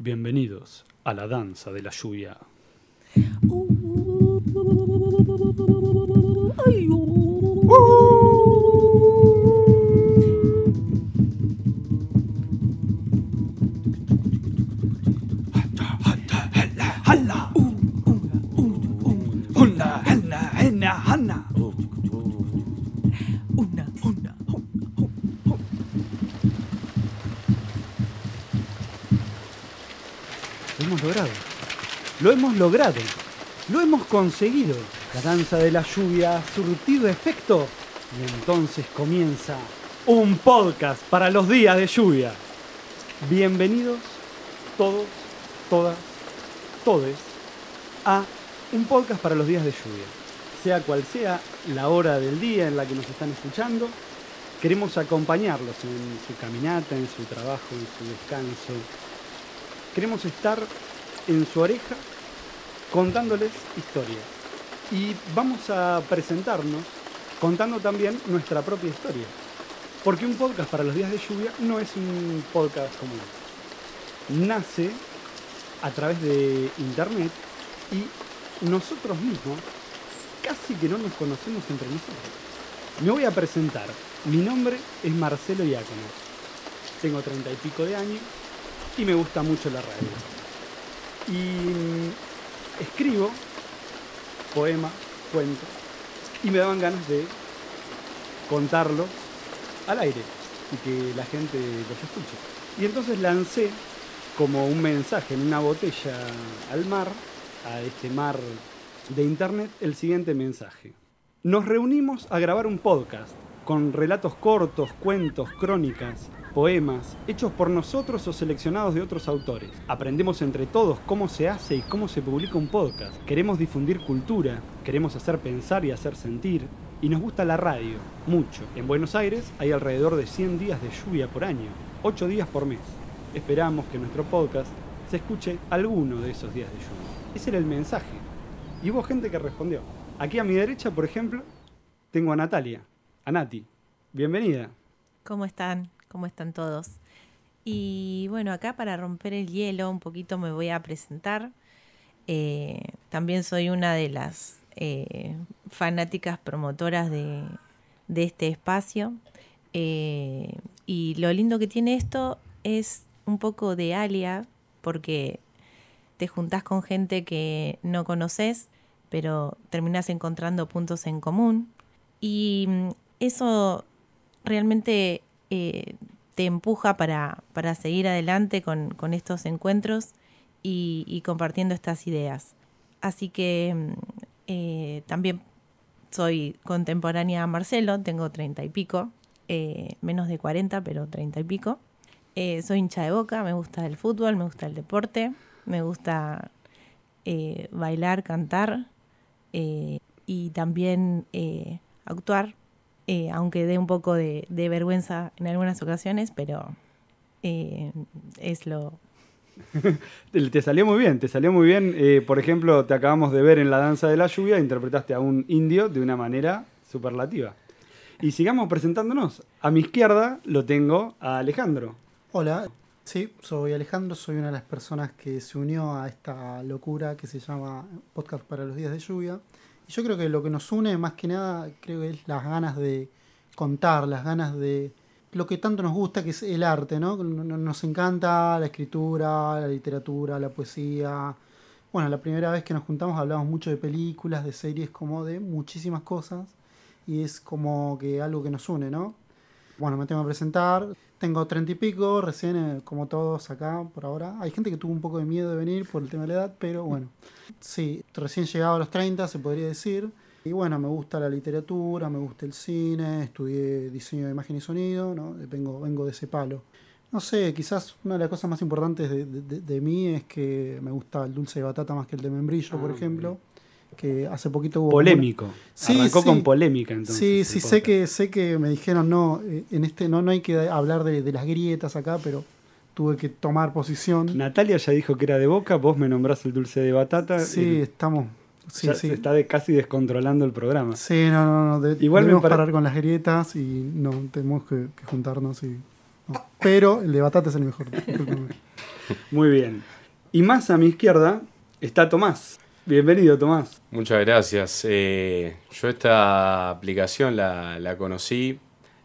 Bienvenidos a la danza de la lluvia. Una, hemos logrado. Lo hemos conseguido. La danza de la lluvia ha surtido efecto. Y entonces comienza un podcast para los días de lluvia. Bienvenidos todos, todas, todes a un podcast para los días de lluvia. Sea cual sea la hora del día en la que nos están escuchando, queremos acompañarlos en su caminata, en su trabajo, en su descanso, queremos estar en su oreja contándoles historias. Y vamos a presentarnos contando también nuestra propia historia. Porque un podcast para los días de lluvia no es un podcast común. Nace a través de internet y nosotros mismos casi que no nos conocemos entre nosotros. Me voy a presentar. Mi nombre es Marcelo Iácono. Tengo treinta y pico de años y me gusta mucho la radio. Y mm, escribo poemas, cuentos, y me daban ganas de contarlos al aire y que la gente los escuche. Y entonces lancé como un mensaje en una botella al mar, a este mar de internet, el siguiente mensaje. Nos reunimos a grabar un podcast con relatos cortos, cuentos, crónicas, poemas, hechos por nosotros o seleccionados de otros autores. Aprendemos entre todos cómo se hace y cómo se publica un podcast. Queremos difundir cultura, queremos hacer pensar y hacer sentir. Y nos gusta la radio, mucho. En Buenos Aires hay alrededor de 100 días de lluvia por año, 8 días por mes. Esperamos que nuestro podcast se escuche alguno de esos días de lluvia. Ese era el mensaje. Y hubo gente que respondió. Aquí a mi derecha, por ejemplo, tengo a Natalia, a Nati. Bienvenida. ¿Cómo están? ¿Cómo están todos? Y bueno, acá para romper el hielo un poquito me voy a presentar. Eh, también soy una de las eh, fanáticas promotoras de, de este espacio. Eh, y lo lindo que tiene esto es un poco de alia, porque te juntás con gente que no conoces, pero terminás encontrando puntos en común. Y mm, eso realmente eh, te empuja para, para seguir adelante con, con estos encuentros y, compartiendo estas ideas. Así que mm, eh, también soy contemporánea a Marcelo, tengo treinta y pico, eh, menos de 40, pero treinta y pico. Soy hincha de boca, me gusta el fútbol, me gusta el deporte, me gusta bailar, cantar y también actuar, eh, aunque dé un poco de, de vergüenza en algunas ocasiones, pero eh, es lo, Te, te salió muy bien, te salió muy bien. Eh, por ejemplo, te acabamos de ver en La Danza de la Lluvia, interpretaste a un indio de una manera superlativa. Y sigamos presentándonos. A mi izquierda lo tengo a Alejandro. Hola, sí, soy Alejandro, soy una de las personas que se unió a esta locura que se llama Podcast para los días de lluvia. Yo creo que lo que nos une más que nada, creo que es las ganas de contar, las ganas de lo que tanto nos gusta, que es el arte, no- Nos encanta la escritura, la literatura, la poesía. Bueno, la primera vez que nos juntamos hablamos mucho de películas, de series, como de muchísimas cosas. Y es como que algo que nos une, ¿no? Bueno, me tengo que presentar. Tengo treinta y pico, recién, eh, como todos acá por ahora. Hay gente que tuvo un poco de miedo de venir por el tema de la edad, pero bueno. Sí, recién llegado a los 30, se podría decir. Y bueno, me gusta la literatura, me gusta el cine, estudié diseño de imagen y sonido, ¿no? Vengo, vengo de ese palo. No sé, quizás una de las cosas más importantes de, de- de- mí es que me gusta el dulce de batata más que el de membrillo, Ah, por muy ejemplo. Que hace poquito hubo... como una- Polémico. Sí, Arrancó sí. con polémica entonces. Sí, sí, sé que, sé que me dijeron no, eh, en este no, no hay que hablar de, de las grietas acá, pero tuve que tomar posición. Natalia ya dijo que era de boca, vos me nombrás el dulce de batata. Sí, el- estamos. Sí, ya sí. se está de- casi descontrolando el programa. Sí, no, no, no. de- Igual me debemos pare- parar con las grietas y no, tenemos que, que juntarnos y. no. Pero el de batata es el mejor. Muy bien. Y más a mi izquierda está Tomás. Bienvenido, Tomás. Muchas gracias. Eh, yo esta aplicación la, conocí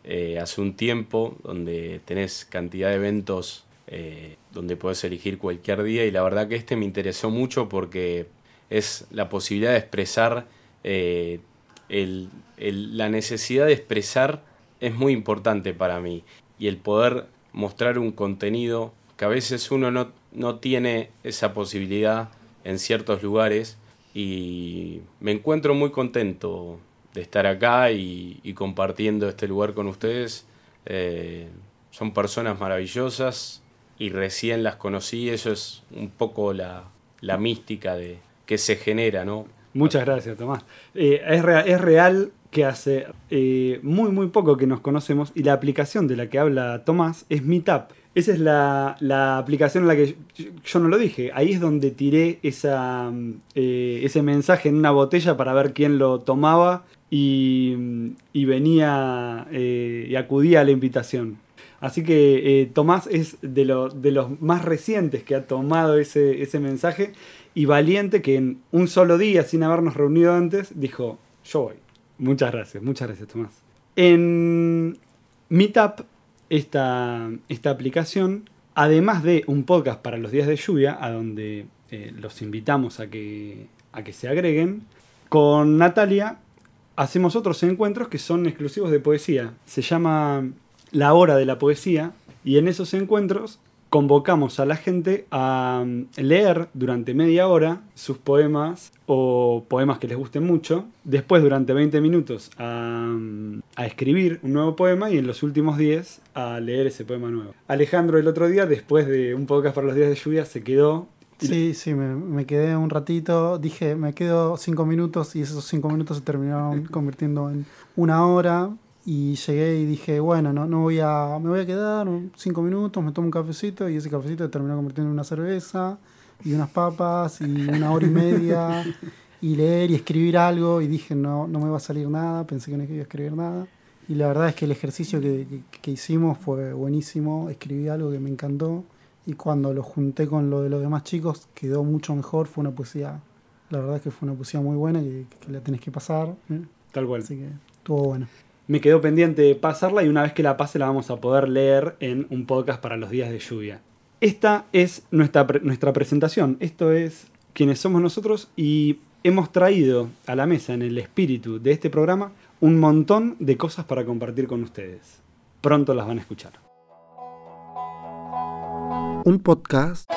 eh, hace un tiempo, donde tenés cantidad de eventos eh, donde podés elegir cualquier día y la verdad que este me interesó mucho porque es la posibilidad de expresar, el, la necesidad de expresar es muy importante para mí y el poder mostrar un contenido que a veces uno no, no tiene esa posibilidad en ciertos lugares y me encuentro muy contento de estar acá y, compartiendo este lugar con ustedes. Eh, son personas maravillosas y recién las conocí, eso es un poco la, la mística de que se genera, ¿no? Muchas gracias, Tomás. Eh, es, es real que hace eh, muy muy poco que nos conocemos y la aplicación de la que habla Tomás es Meetup. Esa es la, aplicación en la que yo, no lo dije. Ahí es donde tiré esa, eh, ese mensaje en una botella para ver quién lo tomaba y, venía eh, y acudía a la invitación. Así que Tomás es de, de, los más recientes que ha tomado ese, ese mensaje y valiente que en un solo día, sin habernos reunido antes, dijo, yo voy. Muchas gracias, muchas gracias Tomás. En Meetup, esta, esta aplicación, además de un podcast para los días de lluvia, a donde eh, los invitamos a que, a que se agreguen, con Natalia hacemos otros encuentros que son exclusivos de poesía. Se llama La Hora de la Poesía y en esos encuentros convocamos a la gente a mm, leer durante media hora sus poemas o poemas que les gusten mucho, después durante 20 minutos mm, a, escribir un nuevo poema y en los últimos 10 a leer ese poema nuevo. Alejandro el otro día, después de un podcast para los días de lluvia, se quedó... Sí, sí, me, me quedé un ratito, dije, me quedo 5 minutos y esos 5 minutos se terminaron convirtiendo en una hora y llegué y dije, bueno, no, no voy a, me voy a quedar cinco minutos, me tomo un cafecito y ese cafecito terminó convirtiendo en una cerveza y unas papas y una hora y media y leer y escribir algo y dije, no, no me va a salir nada, pensé que no iba a escribir nada. Y la verdad es que el ejercicio que, que, hicimos fue buenísimo, escribí algo que me encantó y cuando lo junté con lo de los demás chicos quedó mucho mejor, fue una poesía, la verdad es que fue una poesía muy buena que, que la tenés que pasar. ¿eh? Tal cual. Así que estuvo bueno me quedó pendiente pasarla y una vez que la pase la vamos a poder leer en un podcast para los días de lluvia. Esta es nuestra, nuestra presentación, esto es quienes somos nosotros y hemos traído a la mesa en el espíritu de este programa un montón de cosas para compartir con ustedes. Pronto las van a escuchar. Un podcast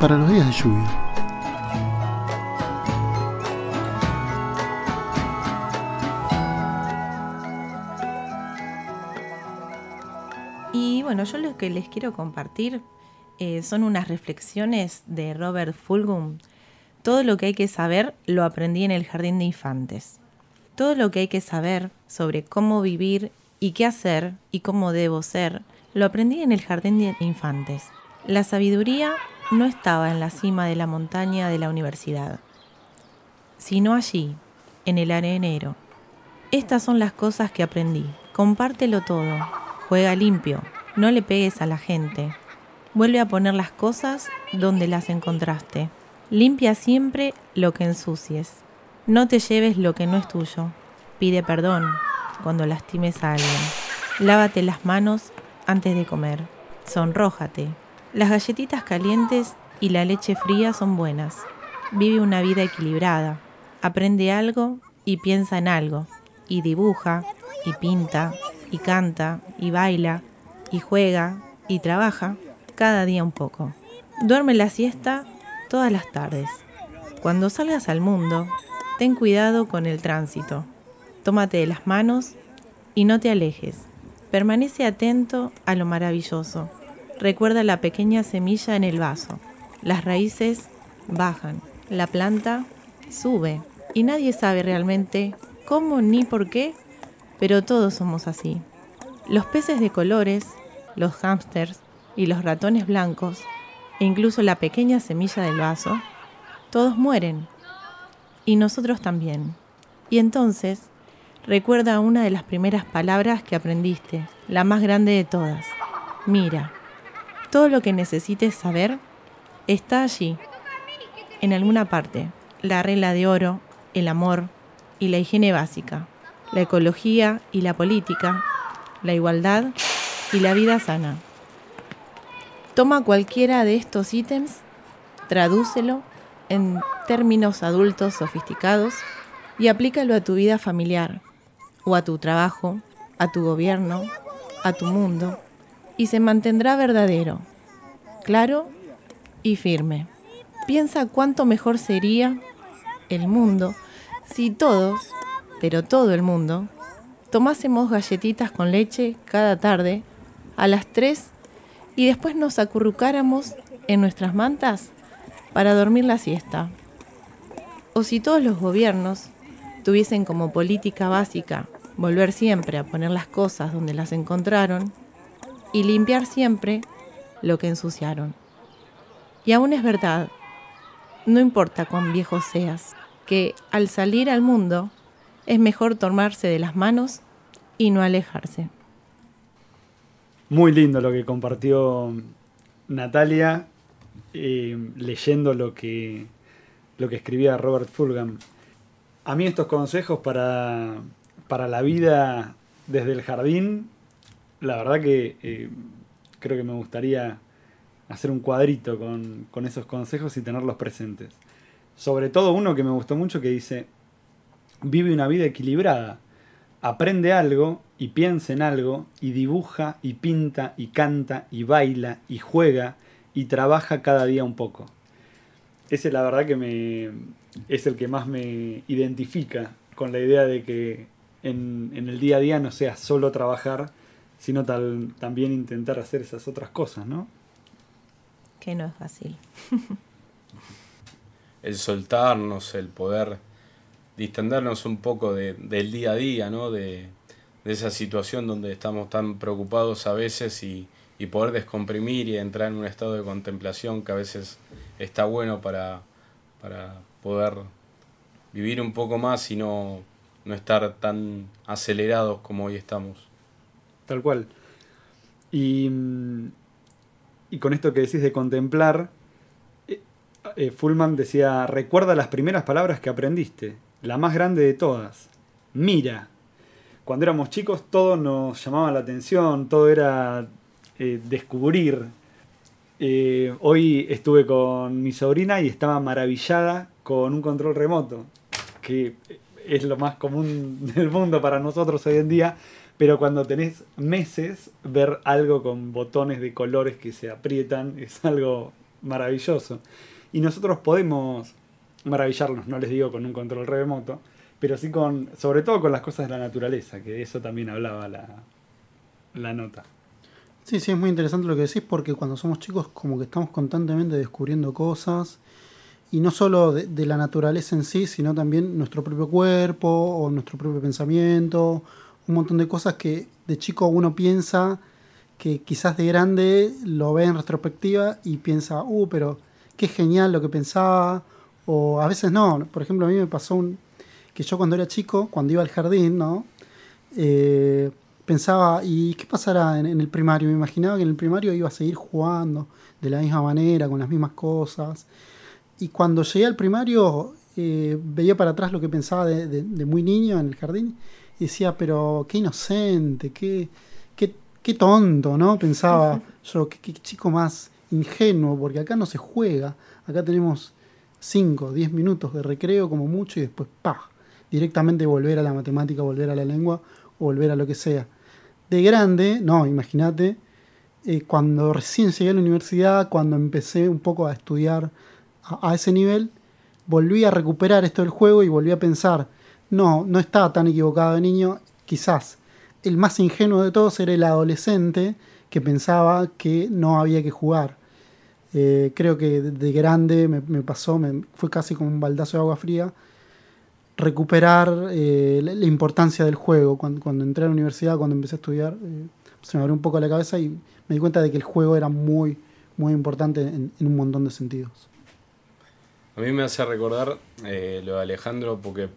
para los días de lluvia. Y bueno, yo lo que les quiero compartir eh, son unas reflexiones de Robert Fulgum. Todo lo que hay que saber lo aprendí en el jardín de infantes. Todo lo que hay que saber sobre cómo vivir y qué hacer y cómo debo ser, lo aprendí en el jardín de infantes. La sabiduría no estaba en la cima de la montaña de la universidad, sino allí, en el arenero. Estas son las cosas que aprendí. Compártelo todo. Juega limpio. No le pegues a la gente. Vuelve a poner las cosas donde las encontraste. Limpia siempre lo que ensucies. No te lleves lo que no es tuyo. Pide perdón cuando lastimes a alguien. Lávate las manos antes de comer. Sonrójate las galletitas calientes y la leche fría son buenas. Vive una vida equilibrada. Aprende algo y piensa en algo. Y dibuja, y pinta, y canta, y baila, y juega, y trabaja, cada día un poco. Duerme la siesta todas las tardes. Cuando salgas al mundo, ten cuidado con el tránsito. Tómate de las manos y no te alejes. Permanece atento a lo maravilloso recuerda la pequeña semilla en el vaso. Las raíces bajan, la planta sube y nadie sabe realmente cómo ni por qué, pero todos somos así. Los peces de colores, los hámsters y los ratones blancos, e incluso la pequeña semilla del vaso, todos mueren. Y nosotros también. Y entonces, recuerda una de las primeras palabras que aprendiste, la más grande de todas. Mira. Todo lo que necesites saber está allí, en alguna parte. La regla de oro, el amor y la higiene básica, la ecología y la política, la igualdad y la vida sana. Toma cualquiera de estos ítems, tradúcelo en términos adultos sofisticados y aplícalo a tu vida familiar, o a tu trabajo, a tu gobierno, a tu mundo, y se mantendrá verdadero, claro y firme. Piensa cuánto mejor sería el mundo si todos, pero todo el mundo, tomásemos galletitas con leche cada tarde a las 3 y después nos acurrucáramos en nuestras mantas para dormir la siesta. O si todos los gobiernos tuviesen como política básica volver siempre a poner las cosas donde las encontraron y limpiar siempre lo que ensuciaron. Y aún es verdad, no importa cuán viejo seas, que al salir al mundo es mejor tomarse de las manos y no alejarse. Muy lindo lo que compartió Natalia eh, leyendo lo que, lo que escribía Robert Fulgham. A mí estos consejos para, para la vida desde el jardín, la verdad que eh, creo que me gustaría hacer un cuadrito con, con esos consejos y tenerlos presentes. Sobre todo uno que me gustó mucho que dice, vive una vida equilibrada, aprende algo y piensa en algo y dibuja y pinta y canta y baila y juega y trabaja cada día un poco. Ese la verdad que me es el que más me identifica con la idea de que en, en el día a día no sea solo trabajar, sino tal, también intentar hacer esas otras cosas, ¿no? Que no es fácil. el soltarnos, el poder distendernos un poco de, del día a día, ¿no? De, de, esa situación donde estamos tan preocupados a veces y, y, poder descomprimir y entrar en un estado de contemplación que a veces está bueno para, para poder vivir un poco más y no, no estar tan acelerados como hoy estamos. Tal cual. Y, y con esto que decís de contemplar, eh, eh, Fullman decía, recuerda las primeras palabras que aprendiste, la más grande de todas, mira. Cuando éramos chicos todo nos llamaba la atención, todo era eh, descubrir. Hoy estuve con mi sobrina y estaba maravillada con un control remoto, que es lo más común del mundo para nosotros hoy en día, pero cuando tenés meses, ver algo con botones de colores que se aprietan es algo maravilloso. Y nosotros podemos maravillarnos, no les digo con un control remoto, pero sí con, sobre todo con las cosas de la naturaleza, que de eso también hablaba la, la nota. Sí, sí, es muy interesante lo que decís porque cuando somos chicos como que estamos constantemente descubriendo cosas y no solo de, de, la naturaleza en sí, sino también nuestro propio cuerpo o nuestro propio pensamiento, un montón de cosas que de chico uno piensa que quizás de grande lo ve en retrospectiva y piensa, uh, pero qué genial lo que pensaba, o a veces no. Por ejemplo, a mí me pasó un, que yo cuando era chico, cuando iba al jardín, ¿no? Eh, pensaba, ¿y qué pasará en, el primario? Me imaginaba que en el primario iba a seguir jugando de la misma manera, con las mismas cosas. Y cuando llegué al primario, eh, veía para atrás lo que pensaba de, de, muy niño en el jardín y decía, pero qué inocente, qué, qué, qué tonto, ¿no? Pensaba yo, qué, qué, chico más ingenuo, porque acá no se juega, acá tenemos 5, 10 minutos de recreo como mucho y después, ¡pah! Directamente volver a la matemática, volver a la lengua o volver a lo que sea. De grande, no, imagínate, eh, cuando recién llegué a la universidad, cuando empecé un poco a estudiar a, a, ese nivel, volví a recuperar esto del juego y volví a pensar, no, no estaba tan equivocado de niño, quizás el más ingenuo de todos era el adolescente que pensaba que no había que jugar. Eh, creo que de grande me, pasó, me, fue casi como un baldazo de agua fría. recuperar eh, la, importancia del juego. Cuando, entré a la universidad, cuando empecé a estudiar, eh, se me abrió un poco la cabeza y me di cuenta de que el juego era muy, muy importante en, en un montón de sentidos. A mí me hace recordar lo de Alejandro porque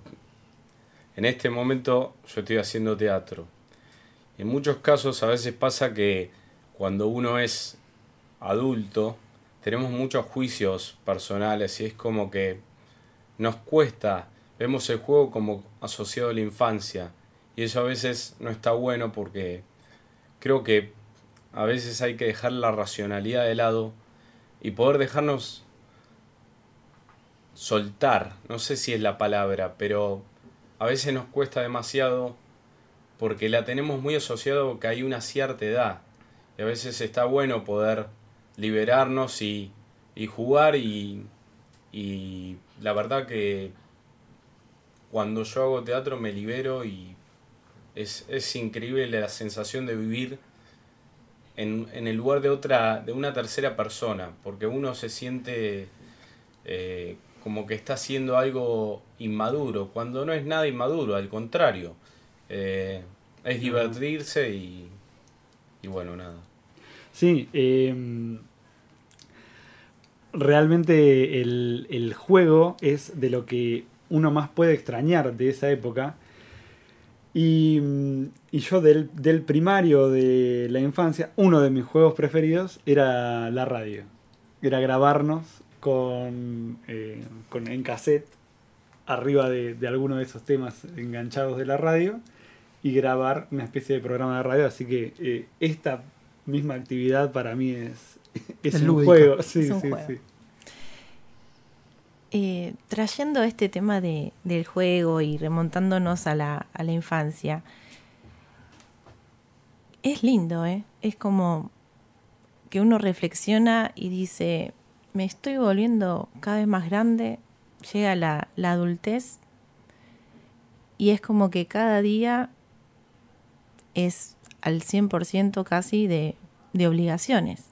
en este momento yo estoy haciendo teatro. En muchos casos a veces pasa que cuando uno es adulto tenemos muchos juicios personales y es como que nos cuesta, vemos el juego como asociado a la infancia y eso a veces no está bueno porque creo que a veces hay que dejar la racionalidad de lado y poder dejarnos soltar, no sé si es la palabra, pero a veces nos cuesta demasiado porque la tenemos muy asociado que hay una cierta edad. Y a veces está bueno poder liberarnos y, y jugar y, y la verdad que cuando yo hago teatro me libero y es, es increíble la sensación de vivir en, en, el lugar de otra, de una tercera persona, porque uno se siente eh, como que está haciendo algo inmaduro, cuando no es nada inmaduro, al contrario, eh, es divertirse y, y, bueno, nada. Sí, eh, realmente el, el juego es de lo que uno más puede extrañar de esa época. Y, y, yo del, del, primario de la infancia, uno de mis juegos preferidos era la radio. Era grabarnos con, eh, con en cassette arriba de, de, alguno de esos temas enganchados de la radio y grabar una especie de programa de radio. Así que eh, esta misma actividad para mí es, es, es un juego. Sí, es un sí, juego. sí. Eh, trayendo este tema de, del juego y remontándonos a la, a la, infancia, es lindo, ¿eh? Es como que uno reflexiona y dice, me estoy volviendo cada vez más grande, llega la, la adultez y es como que cada día es al 100% casi de, de obligaciones.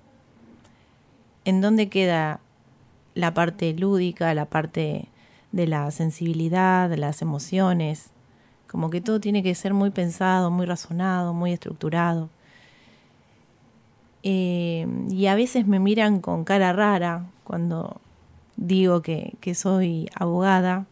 ¿En dónde queda la parte lúdica, la parte de la sensibilidad, de las emociones. Como que todo tiene que ser muy pensado, muy razonado, muy estructurado. Eh, y a veces me miran con cara rara cuando digo que, que, soy abogada,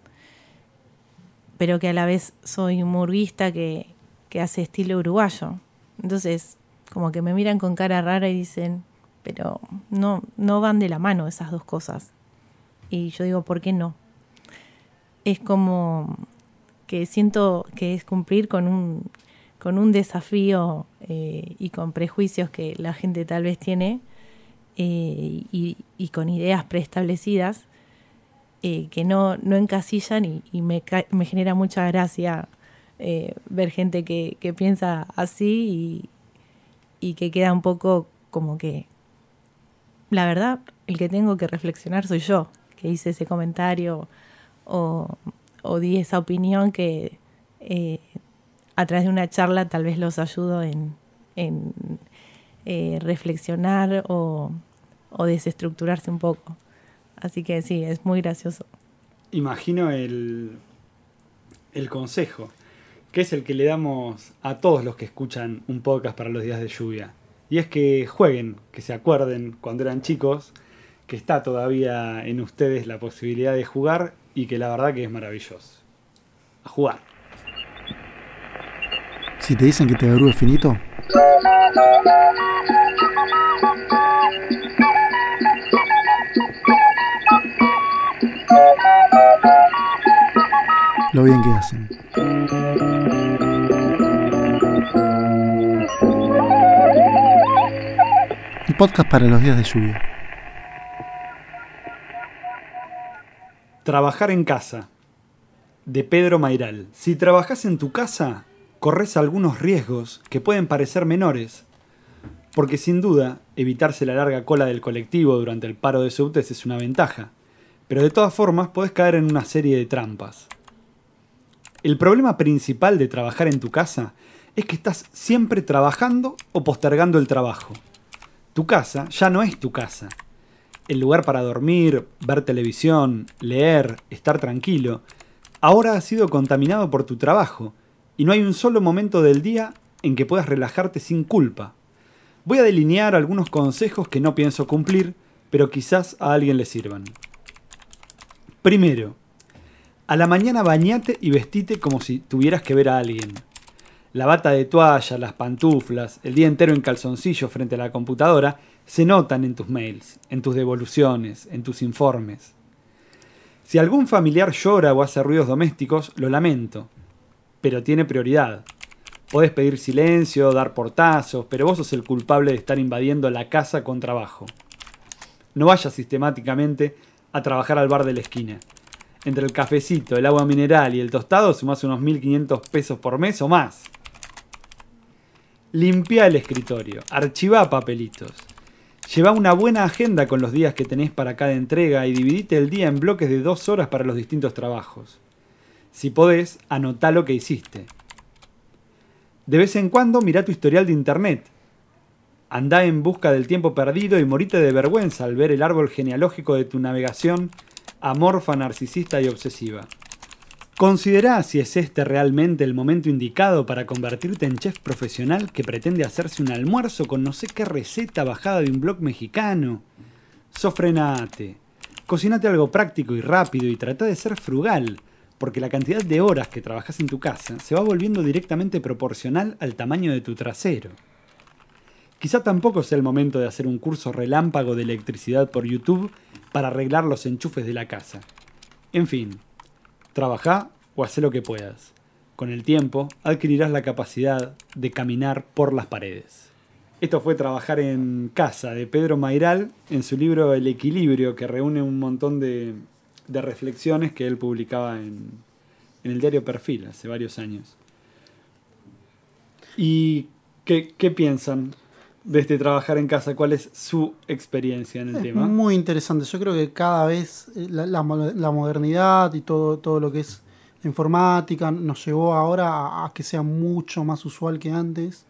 pero que a la vez soy un murguista que, que hace estilo uruguayo. Entonces, como que me miran con cara rara y dicen, pero no, no van de la mano esas dos cosas. Y yo digo, ¿por qué no? Es como que siento que es cumplir con un, con un desafío eh, y con prejuicios que la gente tal vez tiene eh, y, con ideas preestablecidas eh, que no, no encasillan y, me, me, genera mucha gracia ver gente que, que piensa así y, y que queda un poco como que la verdad, el que tengo que reflexionar soy yo, que hice ese comentario o, o di esa opinión que eh, a través de una charla tal vez los ayudo en, en eh, reflexionar o, o, desestructurarse un poco. Así que sí, es muy gracioso. Imagino el, el consejo, que es el que le damos a todos los que escuchan un podcast para los días de lluvia. Y es que jueguen, que se acuerden cuando eran chicos, que está todavía en ustedes la posibilidad de jugar y que la verdad que es maravilloso. A jugar. Si te dicen que te es finito. Lo bien que hacen. Podcast para los días de lluvia. Trabajar en casa. De Pedro Mairal. Si trabajas en tu casa, corres algunos riesgos que pueden parecer menores. Porque sin duda, evitarse la larga cola del colectivo durante el paro de subtes es una ventaja. Pero de todas formas, podés caer en una serie de trampas. El problema principal de trabajar en tu casa es que estás siempre trabajando o postergando el trabajo. Tu casa ya no es tu casa el lugar para dormir, ver televisión, leer, estar tranquilo, ahora ha sido contaminado por tu trabajo y no hay un solo momento del día en que puedas relajarte sin culpa. Voy a delinear algunos consejos que no pienso cumplir, pero quizás a alguien le sirvan. Primero, a la mañana bañate y vestite como si tuvieras que ver a alguien. La bata de toalla, las pantuflas, el día entero en calzoncillo frente a la computadora se notan en tus mails, en tus devoluciones, en tus informes. Si algún familiar llora o hace ruidos domésticos, lo lamento, pero tiene prioridad. Podés pedir silencio, dar portazos, pero vos sos el culpable de estar invadiendo la casa con trabajo. No vayas sistemáticamente a trabajar al bar de la esquina. Entre el cafecito, el agua mineral y el tostado sumás unos 1.500 pesos por mes o más. Limpia el escritorio, archivá papelitos. Lleva una buena agenda con los días que tenés para cada entrega y dividite el día en bloques de dos horas para los distintos trabajos. Si podés, anotá lo que hiciste. De vez en cuando mirá tu historial de internet. Andá en busca del tiempo perdido y morite de vergüenza al ver el árbol genealógico de tu navegación amorfa, narcisista y obsesiva. Considera si es este realmente el momento indicado para convertirte en chef profesional que pretende hacerse un almuerzo con no sé qué receta bajada de un blog mexicano. Sofrenate. Cocinate algo práctico y rápido y trata de ser frugal porque la cantidad de horas que trabajas en tu casa se va volviendo directamente proporcional al tamaño de tu trasero. Quizá tampoco sea el momento de hacer un curso relámpago de electricidad por YouTube para arreglar los enchufes de la casa. En fin, trabaja o haz lo que puedas. Con el tiempo adquirirás la capacidad de caminar por las paredes. Esto fue Trabajar en Casa de Pedro Mairal en su libro El Equilibrio, que reúne un montón de, reflexiones que él publicaba en, en, el diario Perfil hace varios años. ¿Y qué, piensan de este trabajar en casa? ¿Cuál es su experiencia en el es tema? Muy interesante. Yo creo que cada vez la, la, la, modernidad y todo, todo lo que es la informática nos llevó ahora a, a, que sea mucho más usual que antes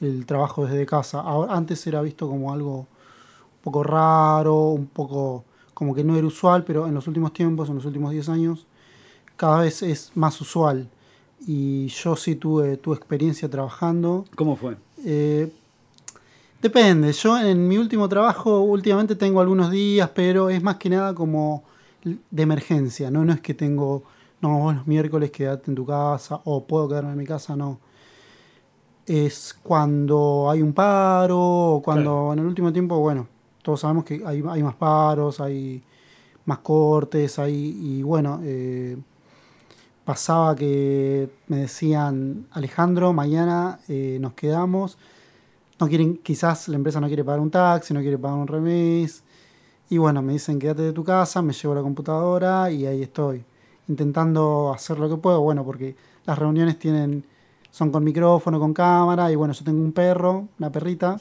el trabajo desde casa. Ahora, antes era visto como algo un poco raro, un poco como que no era usual, pero en los últimos tiempos, en los últimos 10 años, cada vez es más usual. Y yo sí tuve tu experiencia trabajando. ¿Cómo fue? Eh, depende. Yo en mi último trabajo últimamente tengo algunos días, pero es más que nada como de emergencia. No, no es que tengo, no, vos los miércoles quedate en tu casa o puedo quedarme en mi casa, no. Es cuando hay un paro o cuando claro. en el último tiempo, bueno, todos sabemos que hay, hay, más paros, hay más cortes, hay, y bueno, eh, pasaba que me decían, Alejandro, mañana eh, nos quedamos, no quieren, quizás la empresa no quiere pagar un taxi, no quiere pagar un remis, y bueno, me dicen quédate de tu casa, me llevo la computadora y ahí estoy, intentando hacer lo que puedo, bueno, porque las reuniones tienen, son con micrófono, con cámara, y bueno, yo tengo un perro, una perrita,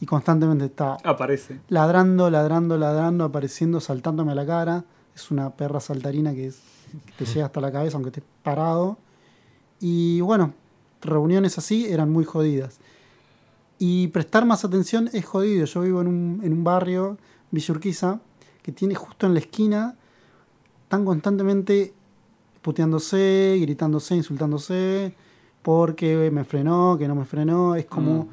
y constantemente está Aparece. ladrando, ladrando, ladrando, apareciendo, saltándome a la cara. Es una perra saltarina que, es, que te llega hasta la cabeza, aunque estés parado. Y bueno, reuniones así eran muy jodidas. Y prestar más atención es jodido. Yo vivo en un, en un barrio, Villa Urquiza, que tiene justo en la esquina, tan constantemente puteándose, gritándose, insultándose, porque me frenó, que no me frenó. Es como... Mm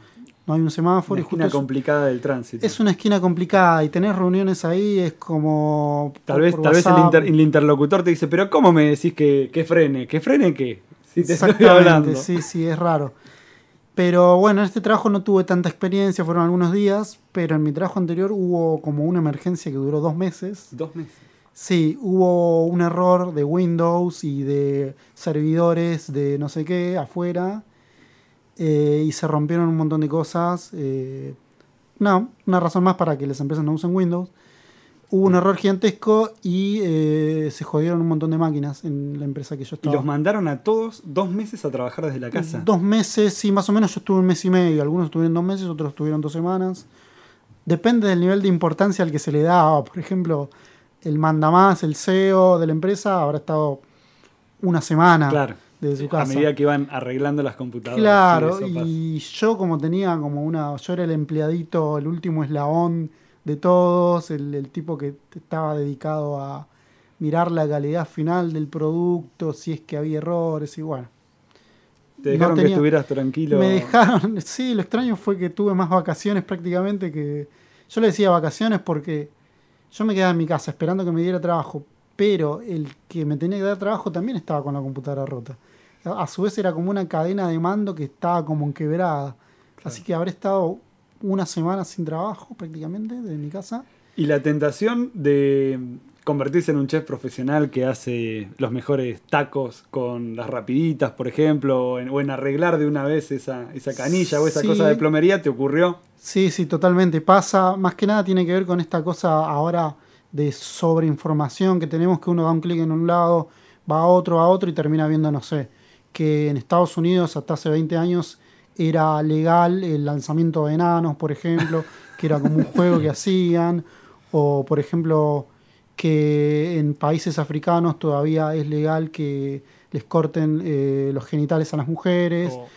no hay un semáforo. Una esquina justo complicada del tránsito. Es una esquina complicada y tener reuniones ahí es como. Tal vez, tal vez el, inter, el, interlocutor te dice, pero ¿cómo me decís que, que frene? ¿Que frene qué? Si te estoy hablando. Sí, sí, es raro. Pero bueno, en este trabajo no tuve tanta experiencia, fueron algunos días, pero en mi trabajo anterior hubo como una emergencia que duró dos meses. ¿Dos meses? Sí, hubo un error de Windows y de servidores de no sé qué afuera eh, y se rompieron un montón de cosas. Eh, no, una razón más para que las empresas no usen Windows. Hubo un error gigantesco y eh, se jodieron un montón de máquinas en la empresa que yo estaba. ¿Y los mandaron a todos dos meses a trabajar desde la casa? Dos meses, sí, más o menos yo estuve un mes y medio. Algunos estuvieron dos meses, otros estuvieron dos semanas. Depende del nivel de importancia al que se le da. Por ejemplo, el mandamás, el CEO de la empresa, habrá estado una semana. Claro de su casa. A medida que iban arreglando las computadoras. Claro, sí, y yo como tenía como una, yo era el empleadito, el último eslabón de todos, el, el tipo que estaba dedicado a, mirar la calidad final del producto, si es que había errores y bueno. Te dejaron que estuvieras tranquilo. Me dejaron, sí, lo extraño fue que tuve más vacaciones prácticamente que... Yo le decía vacaciones porque yo me quedaba en mi casa esperando que me diera trabajo, pero el que me tenía que dar trabajo también estaba con la computadora rota. A su vez era como una cadena de mando que estaba como en quebrada. Así que habré estado una semana sin trabajo prácticamente de mi casa. Y la tentación de convertirse en un chef profesional que hace los mejores tacos con las rapiditas, por ejemplo, o en, arreglar de una vez esa, esa canilla o esa cosa de plomería, ¿te ocurrió? Sí, sí, totalmente. Pasa, más que nada tiene que ver con esta cosa ahora de sobreinformación que tenemos que uno da un clic en un lado, va a otro, a otro y termina viendo, no sé, que en Estados Unidos hasta hace 20 años era legal el lanzamiento de enanos, por ejemplo, que era como un juego que hacían, o por ejemplo que en países africanos todavía es legal que les corten eh, los genitales a las mujeres. Oh.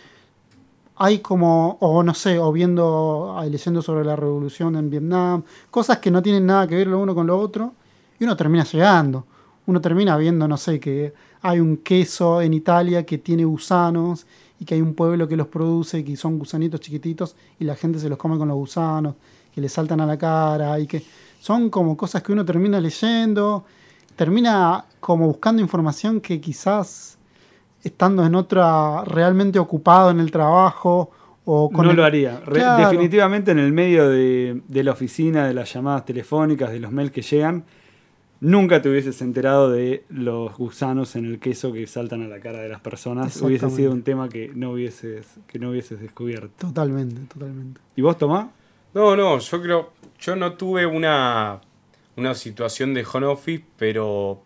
Hay como, o no sé, o viendo, leyendo sobre la revolución en Vietnam, cosas que no tienen nada que ver lo uno con lo otro, y uno termina llegando. Uno termina viendo, no sé, que hay un queso en Italia que tiene gusanos y que hay un pueblo que los produce y que son gusanitos chiquititos y la gente se los come con los gusanos, que le saltan a la cara y que son como cosas que uno termina leyendo, termina como buscando información que quizás estando en otra, realmente ocupado en el trabajo o con No lo haría. Definitivamente en el medio de, la oficina, de las llamadas telefónicas, de los mails que llegan, nunca te hubieses enterado de los gusanos en el queso que saltan a la cara de las personas. Hubiese sido un tema que no hubieses, que no hubieses descubierto. Totalmente, totalmente. ¿Y vos, Tomás? No, no, yo creo, yo no tuve una, una situación de home office, pero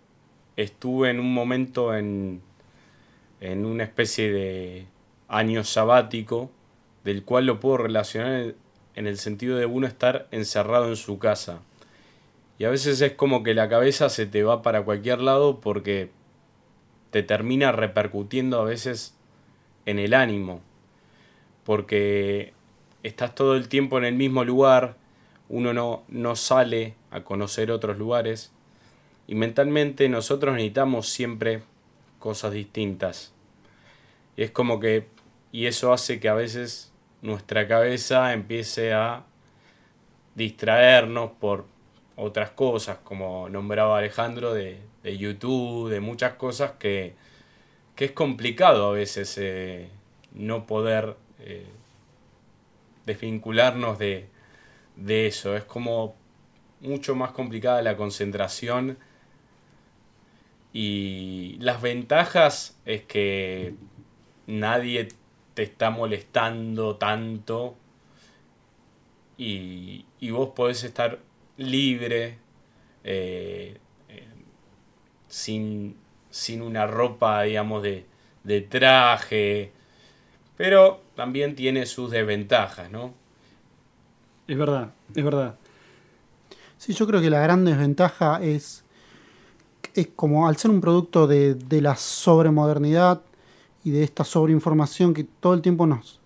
estuve en un momento en, en una especie de año sabático, del cual lo puedo relacionar en el sentido de uno estar encerrado en su casa. Y a veces es como que la cabeza se te va para cualquier lado porque te termina repercutiendo a veces en el ánimo. Porque estás todo el tiempo en el mismo lugar, uno no, no sale a conocer otros lugares y mentalmente nosotros necesitamos siempre cosas distintas. Y es como que, y eso hace que a veces nuestra cabeza empiece a distraernos por otras cosas, como nombraba Alejandro, de, YouTube, de muchas cosas que, que, es complicado a veces eh, no poder eh, desvincularnos de, eso. Es como mucho más complicada la concentración. Y las ventajas es que nadie te está molestando tanto y, vos podés estar libre, eh, eh, sin, sin, una ropa, digamos, de, de traje, pero también tiene sus desventajas, ¿no? Es verdad, es verdad. Sí, yo creo que la gran desventaja es, es como al ser un producto de, de la sobremodernidad y de esta sobreinformación que todo el tiempo nos,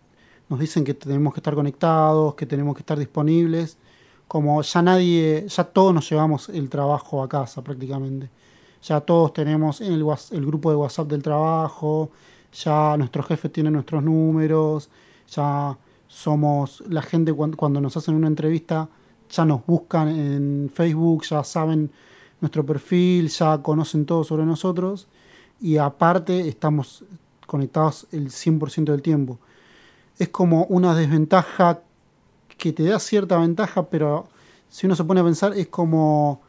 nos dicen que tenemos que estar conectados, que tenemos que estar disponibles, como ya nadie, ya todos nos llevamos el trabajo a casa prácticamente. Ya todos tenemos en el, el grupo de WhatsApp del trabajo, ya nuestros jefes tienen nuestros números, ya somos la gente cuando, nos hacen una entrevista, ya nos buscan en Facebook, ya saben nuestro perfil, ya conocen todo sobre nosotros y aparte estamos conectados el 100% del tiempo. Es como una desventaja que te da cierta ventaja, pero si uno se pone a pensar es como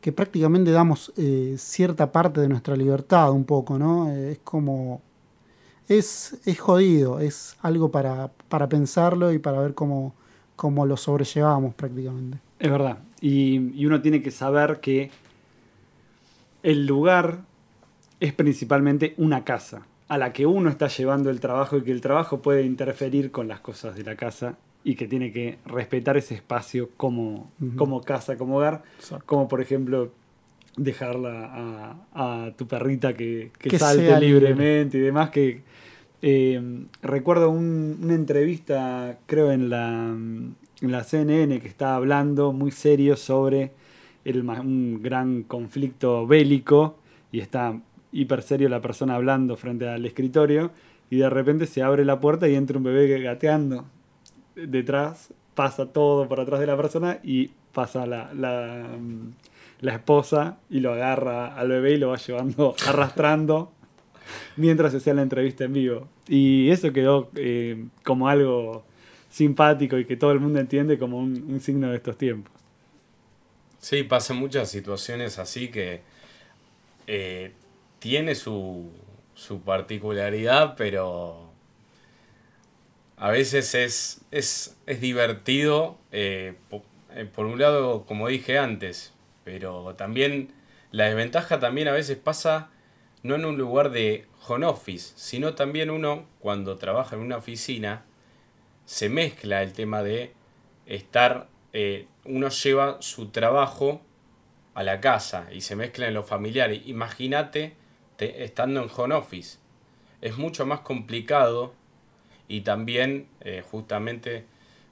que prácticamente damos eh, cierta parte de nuestra libertad un poco, ¿no? es como es, es jodido, es algo para, pensarlo y para ver cómo, cómo lo sobrellevamos prácticamente. Es verdad. Y, uno tiene que saber que el lugar es principalmente una casa a la que uno está llevando el trabajo y que el trabajo puede interferir con las cosas de la casa y que tiene que respetar ese espacio como, como casa, como hogar, como por ejemplo dejarla a, tu perrita que, que, salte libremente y demás, que eh, recuerdo una entrevista, creo en la, en la CNN, que estaba hablando muy serio sobre el un gran conflicto bélico y está hiper serio la persona hablando frente al escritorio y de repente se abre la puerta y entra un bebé gateando detrás, pasa todo por atrás de la persona y pasa la, la, mm, la esposa y lo agarra al bebé y lo va llevando arrastrando mientras se hacía la entrevista en vivo. Y eso quedó eh, como algo simpático y que todo el mundo entiende como un, signo de estos tiempos. Sí, pasan muchas situaciones así que eh, tiene su, su particularidad, pero a veces es, es, es divertido, eh, eh, por un lado, como dije antes, pero también la desventaja también a veces pasa no en un lugar de home office, sino también uno cuando trabaja en una oficina, se mezcla el tema de estar, eh, uno lleva su trabajo a la casa y se mezcla en lo familiar. Imagínate te- estando en home office. Es mucho más complicado y también, eh, justamente,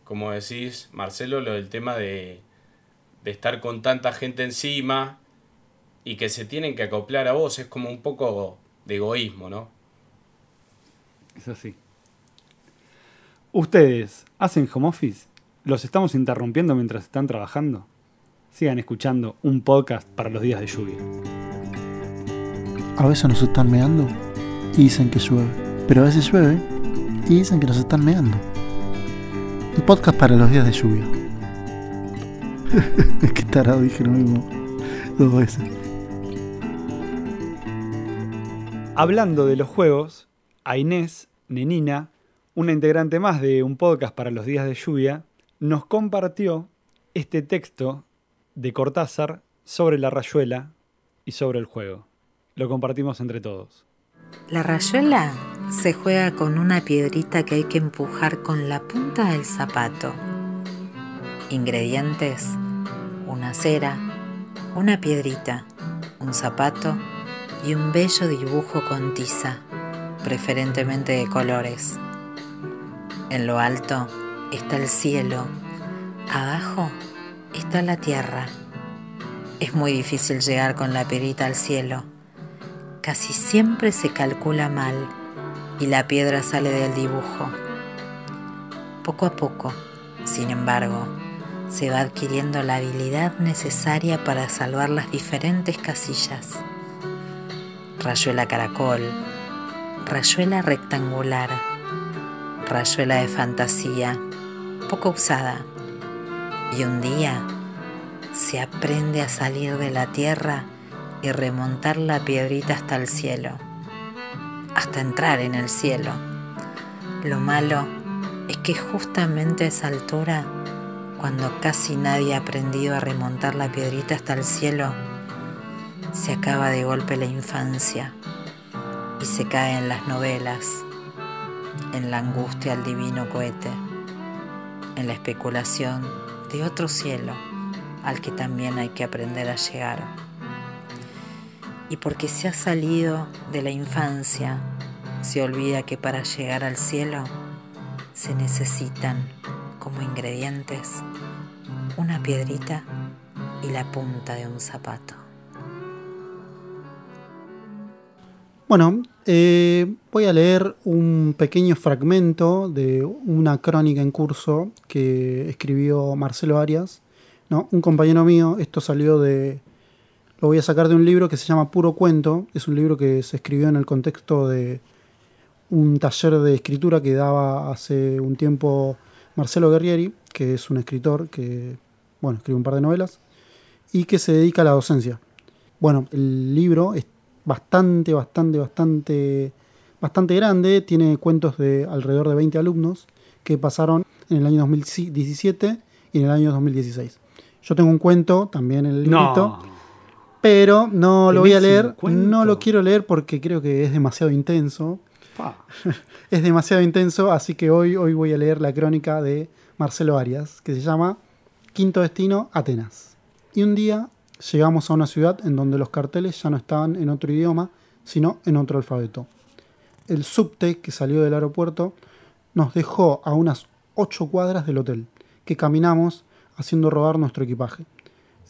como decís, Marcelo, lo del tema de, de estar con tanta gente encima y que se tienen que acoplar a vos, es como un poco de egoísmo, ¿no? Es así. ¿Ustedes hacen home office? ¿Los estamos interrumpiendo mientras están trabajando? Sigan escuchando un podcast para los días de lluvia. A veces nos están meando y dicen que llueve. Pero a veces llueve y dicen que nos están meando. El podcast para los días de lluvia. es que tarado dije lo mismo dos veces. Hablando de los juegos, a Inés, Nenina, una integrante más de un podcast para los días de lluvia, nos compartió este texto de Cortázar sobre la rayuela y sobre el juego. Lo compartimos entre todos. La rayuela se juega con una piedrita que hay que empujar con la punta del zapato. Ingredientes: una cera, una piedrita, un zapato y un bello dibujo con tiza, preferentemente de colores. En lo alto está el cielo, abajo está la tierra. Es muy difícil llegar con la piedrita al cielo casi siempre se calcula mal y la piedra sale del dibujo. Poco a poco, sin embargo, se va adquiriendo la habilidad necesaria para salvar las diferentes casillas. Rayuela caracol, rayuela rectangular, rayuela de fantasía, poco usada. Y un día se aprende a salir de la tierra y remontar la piedrita hasta el cielo, hasta entrar en el cielo. Lo malo es que justamente a esa altura, cuando casi nadie ha aprendido a remontar la piedrita hasta el cielo, se acaba de golpe la infancia y se cae en las novelas, en la angustia al divino cohete, en la especulación de otro cielo al que también hay que aprender a llegar y porque se ha salido de la infancia, se olvida que para llegar al cielo se necesitan como ingredientes una piedrita y la punta de un zapato. Bueno, eh, voy a leer un pequeño fragmento de una crónica en curso que escribió Marcelo Arias, ¿no? un compañero mío. Esto salió de. Lo voy a sacar de un libro que se llama Puro Cuento. Es un libro que se escribió en el contexto de un taller de escritura que daba hace un tiempo Marcelo Guerrieri, que es un escritor que, bueno, escribe un par de novelas y que se dedica a la docencia. Bueno, el libro es bastante, bastante, bastante, bastante grande. Tiene cuentos de alrededor de 20 alumnos que pasaron en el año 2017 y en el año 2016. Yo tengo un cuento también en el librito, No. Pero no lo voy a ¿Tenés un leer. No lo quiero leer porque creo que es demasiado intenso. Pa. Es demasiado intenso, así que hoy, hoy voy a leer la crónica de Marcelo Arias, que se llama Quinto Destino, Atenas. Y un día llegamos a una ciudad en donde los carteles ya no estaban en otro idioma, sino en otro alfabeto. El subte que salió del aeropuerto nos dejó a unas ocho cuadras del hotel, que caminamos haciendo rodar nuestro equipaje.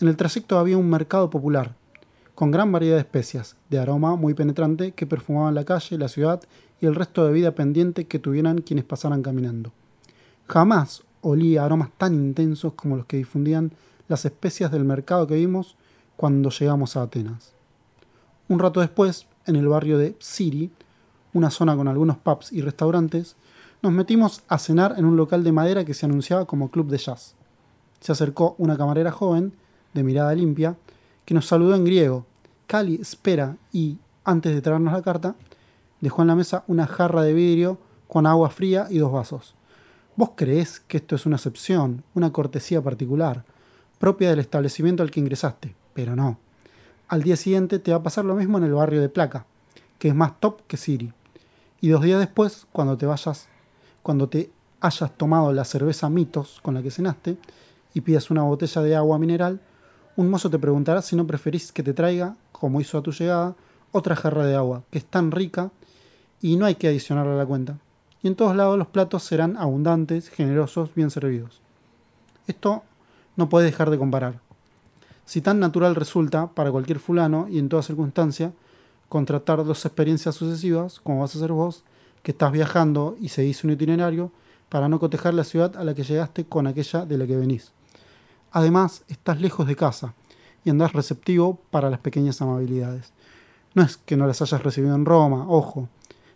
En el trayecto había un mercado popular, con gran variedad de especias, de aroma muy penetrante que perfumaban la calle, la ciudad y el resto de vida pendiente que tuvieran quienes pasaran caminando. Jamás olía aromas tan intensos como los que difundían las especias del mercado que vimos cuando llegamos a Atenas. Un rato después, en el barrio de Siri, una zona con algunos pubs y restaurantes, nos metimos a cenar en un local de madera que se anunciaba como club de jazz. Se acercó una camarera joven, de mirada limpia, que nos saludó en griego, Cali, espera, y, antes de traernos la carta, dejó en la mesa una jarra de vidrio con agua fría y dos vasos. Vos creés que esto es una excepción, una cortesía particular, propia del establecimiento al que ingresaste, pero no. Al día siguiente te va a pasar lo mismo en el barrio de Placa, que es más top que Siri. Y dos días después, cuando te vayas, cuando te hayas tomado la cerveza Mitos con la que cenaste y pidas una botella de agua mineral, un mozo te preguntará si no preferís que te traiga, como hizo a tu llegada, otra jarra de agua, que es tan rica y no hay que adicionarla a la cuenta. Y en todos lados los platos serán abundantes, generosos, bien servidos. Esto no puede dejar de comparar. Si tan natural resulta para cualquier fulano y en toda circunstancia contratar dos experiencias sucesivas, como vas a hacer vos, que estás viajando y seguís un itinerario para no cotejar la ciudad a la que llegaste con aquella de la que venís. Además, estás lejos de casa y andás receptivo para las pequeñas amabilidades. No es que no las hayas recibido en Roma, ojo.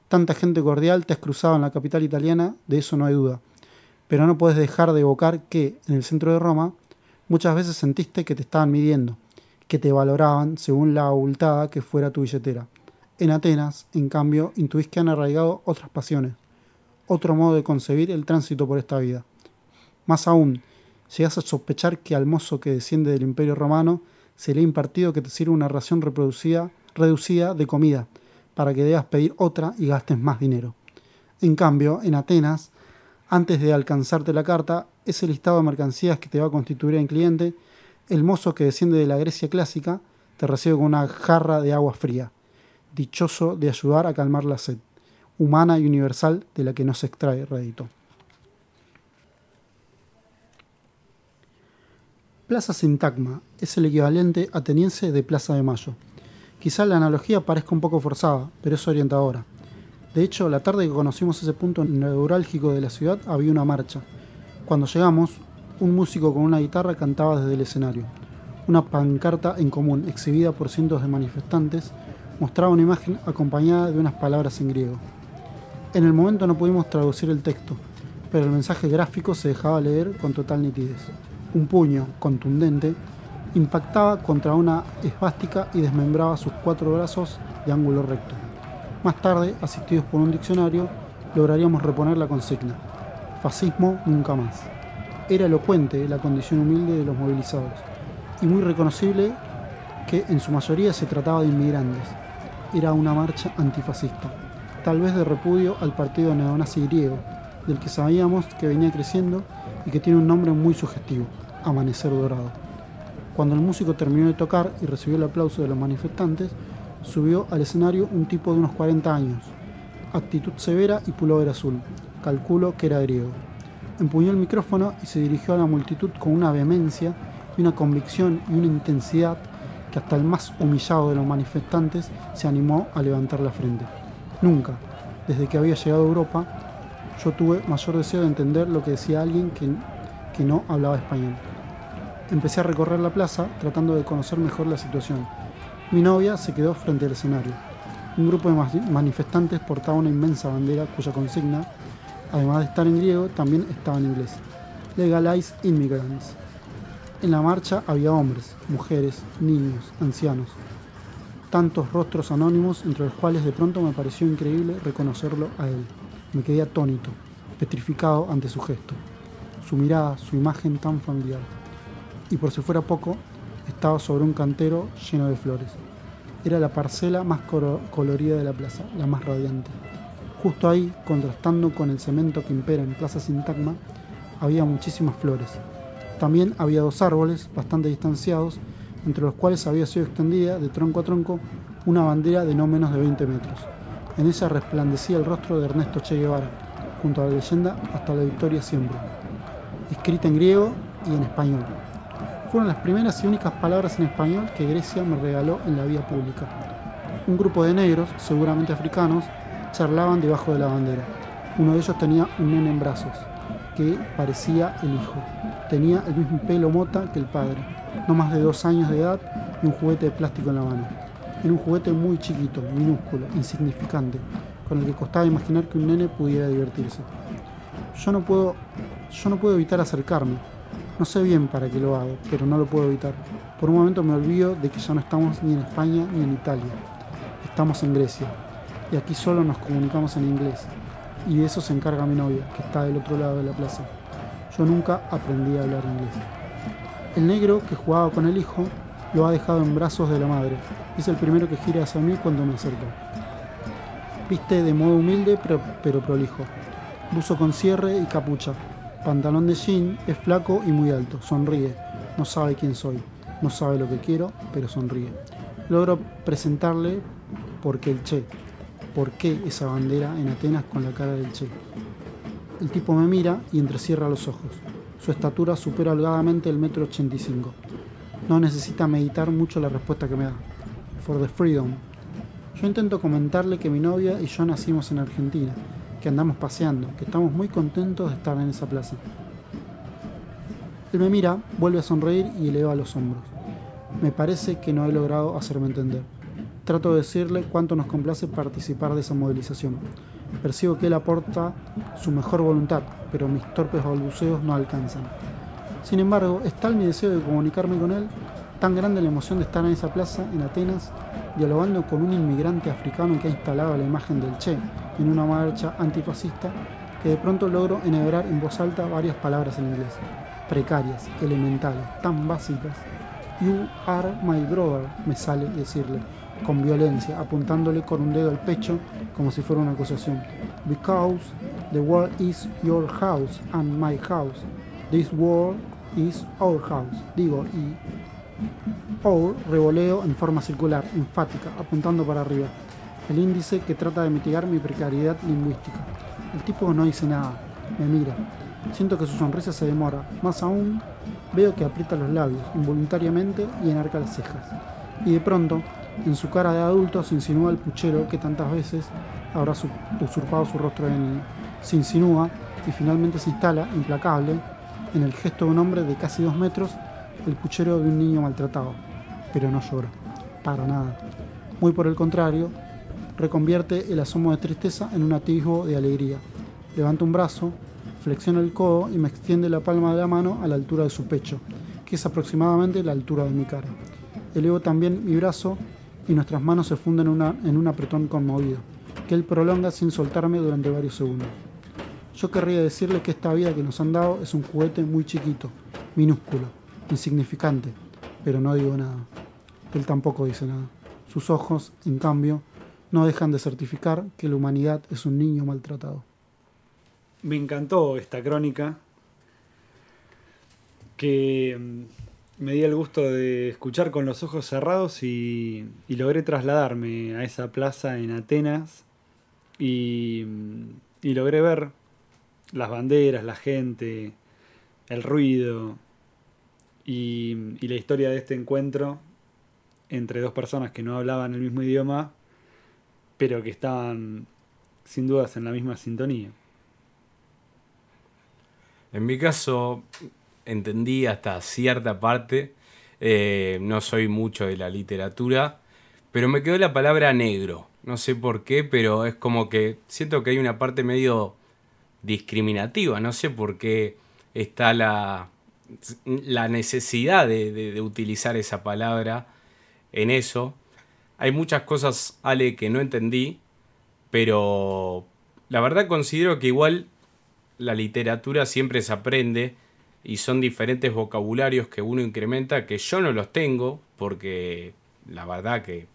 Tanta gente cordial te has cruzado en la capital italiana, de eso no hay duda. Pero no puedes dejar de evocar que, en el centro de Roma, muchas veces sentiste que te estaban midiendo, que te valoraban según la abultada que fuera tu billetera. En Atenas, en cambio, intuís que han arraigado otras pasiones, otro modo de concebir el tránsito por esta vida. Más aún, llegas a sospechar que al mozo que desciende del imperio romano se le ha impartido que te sirva una ración reproducida, reducida de comida, para que debas pedir otra y gastes más dinero. En cambio, en Atenas, antes de alcanzarte la carta, ese listado de mercancías que te va a constituir en cliente el mozo que desciende de la Grecia clásica te recibe con una jarra de agua fría, dichoso de ayudar a calmar la sed, humana y universal de la que no se extrae rédito. Plaza Sintagma es el equivalente ateniense de Plaza de Mayo. Quizá la analogía parezca un poco forzada, pero es orientadora. De hecho, la tarde que conocimos ese punto neurálgico de la ciudad había una marcha. Cuando llegamos, un músico con una guitarra cantaba desde el escenario. Una pancarta en común, exhibida por cientos de manifestantes, mostraba una imagen acompañada de unas palabras en griego. En el momento no pudimos traducir el texto, pero el mensaje gráfico se dejaba leer con total nitidez. Un puño, contundente, impactaba contra una esvástica y desmembraba sus cuatro brazos de ángulo recto. Más tarde, asistidos por un diccionario, lograríamos reponer la consigna. Fascismo nunca más era elocuente la condición humilde de los movilizados y muy reconocible que en su mayoría se trataba de inmigrantes. Era una marcha antifascista, tal vez de repudio al partido neonazi griego, del que sabíamos que venía creciendo y que tiene un nombre muy sugestivo, Amanecer Dorado. Cuando el músico terminó de tocar y recibió el aplauso de los manifestantes, subió al escenario un tipo de unos 40 años, actitud severa y pullover azul. Calculo que era griego empuñó el micrófono y se dirigió a la multitud con una vehemencia y una convicción y una intensidad que hasta el más humillado de los manifestantes se animó a levantar la frente. Nunca, desde que había llegado a Europa, yo tuve mayor deseo de entender lo que decía alguien que, que no hablaba español. Empecé a recorrer la plaza tratando de conocer mejor la situación. Mi novia se quedó frente al escenario. Un grupo de manifestantes portaba una inmensa bandera cuya consigna además de estar en griego, también estaba en inglés. Legalize Immigrants. En la marcha había hombres, mujeres, niños, ancianos. Tantos rostros anónimos entre los cuales de pronto me pareció increíble reconocerlo a él. Me quedé atónito, petrificado ante su gesto, su mirada, su imagen tan familiar. Y por si fuera poco, estaba sobre un cantero lleno de flores. Era la parcela más colorida de la plaza, la más radiante. Justo ahí, contrastando con el cemento que impera en Plaza Sintagma, había muchísimas flores. También había dos árboles bastante distanciados, entre los cuales había sido extendida de tronco a tronco una bandera de no menos de 20 metros. En ella resplandecía el rostro de Ernesto Che Guevara, junto a la leyenda Hasta la victoria siempre, escrita en griego y en español. Fueron las primeras y únicas palabras en español que Grecia me regaló en la vía pública. Un grupo de negros, seguramente africanos, charlaban debajo de la bandera. Uno de ellos tenía un nene en brazos, que parecía el hijo. Tenía el mismo pelo mota que el padre, no más de dos años de edad y un juguete de plástico en la mano. Era un juguete muy chiquito, minúsculo, insignificante, con el que costaba imaginar que un nene pudiera divertirse. Yo no puedo, yo no puedo evitar acercarme. No sé bien para qué lo hago, pero no lo puedo evitar. Por un momento me olvido de que ya no estamos ni en España ni en Italia. Estamos en Grecia. Y aquí solo nos comunicamos en inglés. Y de eso se encarga mi novia, que está del otro lado de la plaza. Yo nunca aprendí a hablar inglés. El negro que jugaba con el hijo lo ha dejado en brazos de la madre. Es el primero que gira hacia mí cuando me acerco. Viste de modo humilde pero, pero prolijo. Buzo con cierre y capucha. Pantalón de jean, es flaco y muy alto. Sonríe. No sabe quién soy. No sabe lo que quiero, pero sonríe. Logro presentarle porque el Che. ¿Por qué esa bandera en Atenas con la cara del Che? El tipo me mira y entrecierra los ojos. Su estatura supera holgadamente el metro 85. No necesita meditar mucho la respuesta que me da. For the freedom. Yo intento comentarle que mi novia y yo nacimos en Argentina, que andamos paseando, que estamos muy contentos de estar en esa plaza. Él me mira, vuelve a sonreír y eleva los hombros. Me parece que no he logrado hacerme entender. Trato de decirle cuánto nos complace participar de esa movilización. Percibo que él aporta su mejor voluntad, pero mis torpes balbuceos no alcanzan. Sin embargo, es tal mi deseo de comunicarme con él, tan grande la emoción de estar en esa plaza, en Atenas, dialogando con un inmigrante africano que ha instalado la imagen del Che en una marcha antifascista, que de pronto logro enhebrar en voz alta varias palabras en inglés, precarias, elementales, tan básicas. You are my brother, me sale decirle, con violencia, apuntándole con un dedo al pecho como si fuera una acusación. Because the world is your house and my house. This world is our house. Digo, y our revoleo en forma circular, enfática, apuntando para arriba. El índice que trata de mitigar mi precariedad lingüística. El tipo no dice nada, me mira. Siento que su sonrisa se demora. Más aún, veo que aprieta los labios involuntariamente y enarca las cejas. Y de pronto, en su cara de adulto se insinúa el puchero que tantas veces habrá usurpado su rostro de niño. Se insinúa y finalmente se instala, implacable, en el gesto de un hombre de casi dos metros, el puchero de un niño maltratado. Pero no llora, para nada. Muy por el contrario, reconvierte el asomo de tristeza en un atisbo de alegría. Levanta un brazo, flexiona el codo y me extiende la palma de la mano a la altura de su pecho, que es aproximadamente la altura de mi cara. Elevo también mi brazo y nuestras manos se funden en, un apretón conmovido, que él prolonga sin soltarme durante varios segundos. Yo querría decirle que esta vida que nos han dado es un juguete muy chiquito, minúsculo, insignificante, pero no digo nada. Él tampoco dice nada. Sus ojos, en cambio, no dejan de certificar que la humanidad es un niño maltratado. Me encantó esta crónica que mm, me di el gusto de escuchar con los ojos cerrados y, logré trasladarme a esa plaza en Atenas y, mm, y logré ver las banderas, la gente, el ruido y, y, la historia de este encuentro entre dos personas que no hablaban el mismo idioma, pero que estaban sin dudas en la misma sintonía. En mi caso, entendí hasta cierta parte, eh, no soy mucho de la literatura, pero me quedó la palabra negro. No sé por qué, pero es como que siento que hay una parte medio discriminativa. No sé por qué está la, la necesidad de, utilizar esa palabra en eso. Hay muchas cosas, Ale, que no entendí, pero la verdad considero que igual la literatura siempre se aprende y son diferentes vocabularios que uno incrementa que yo no los tengo porque la verdad que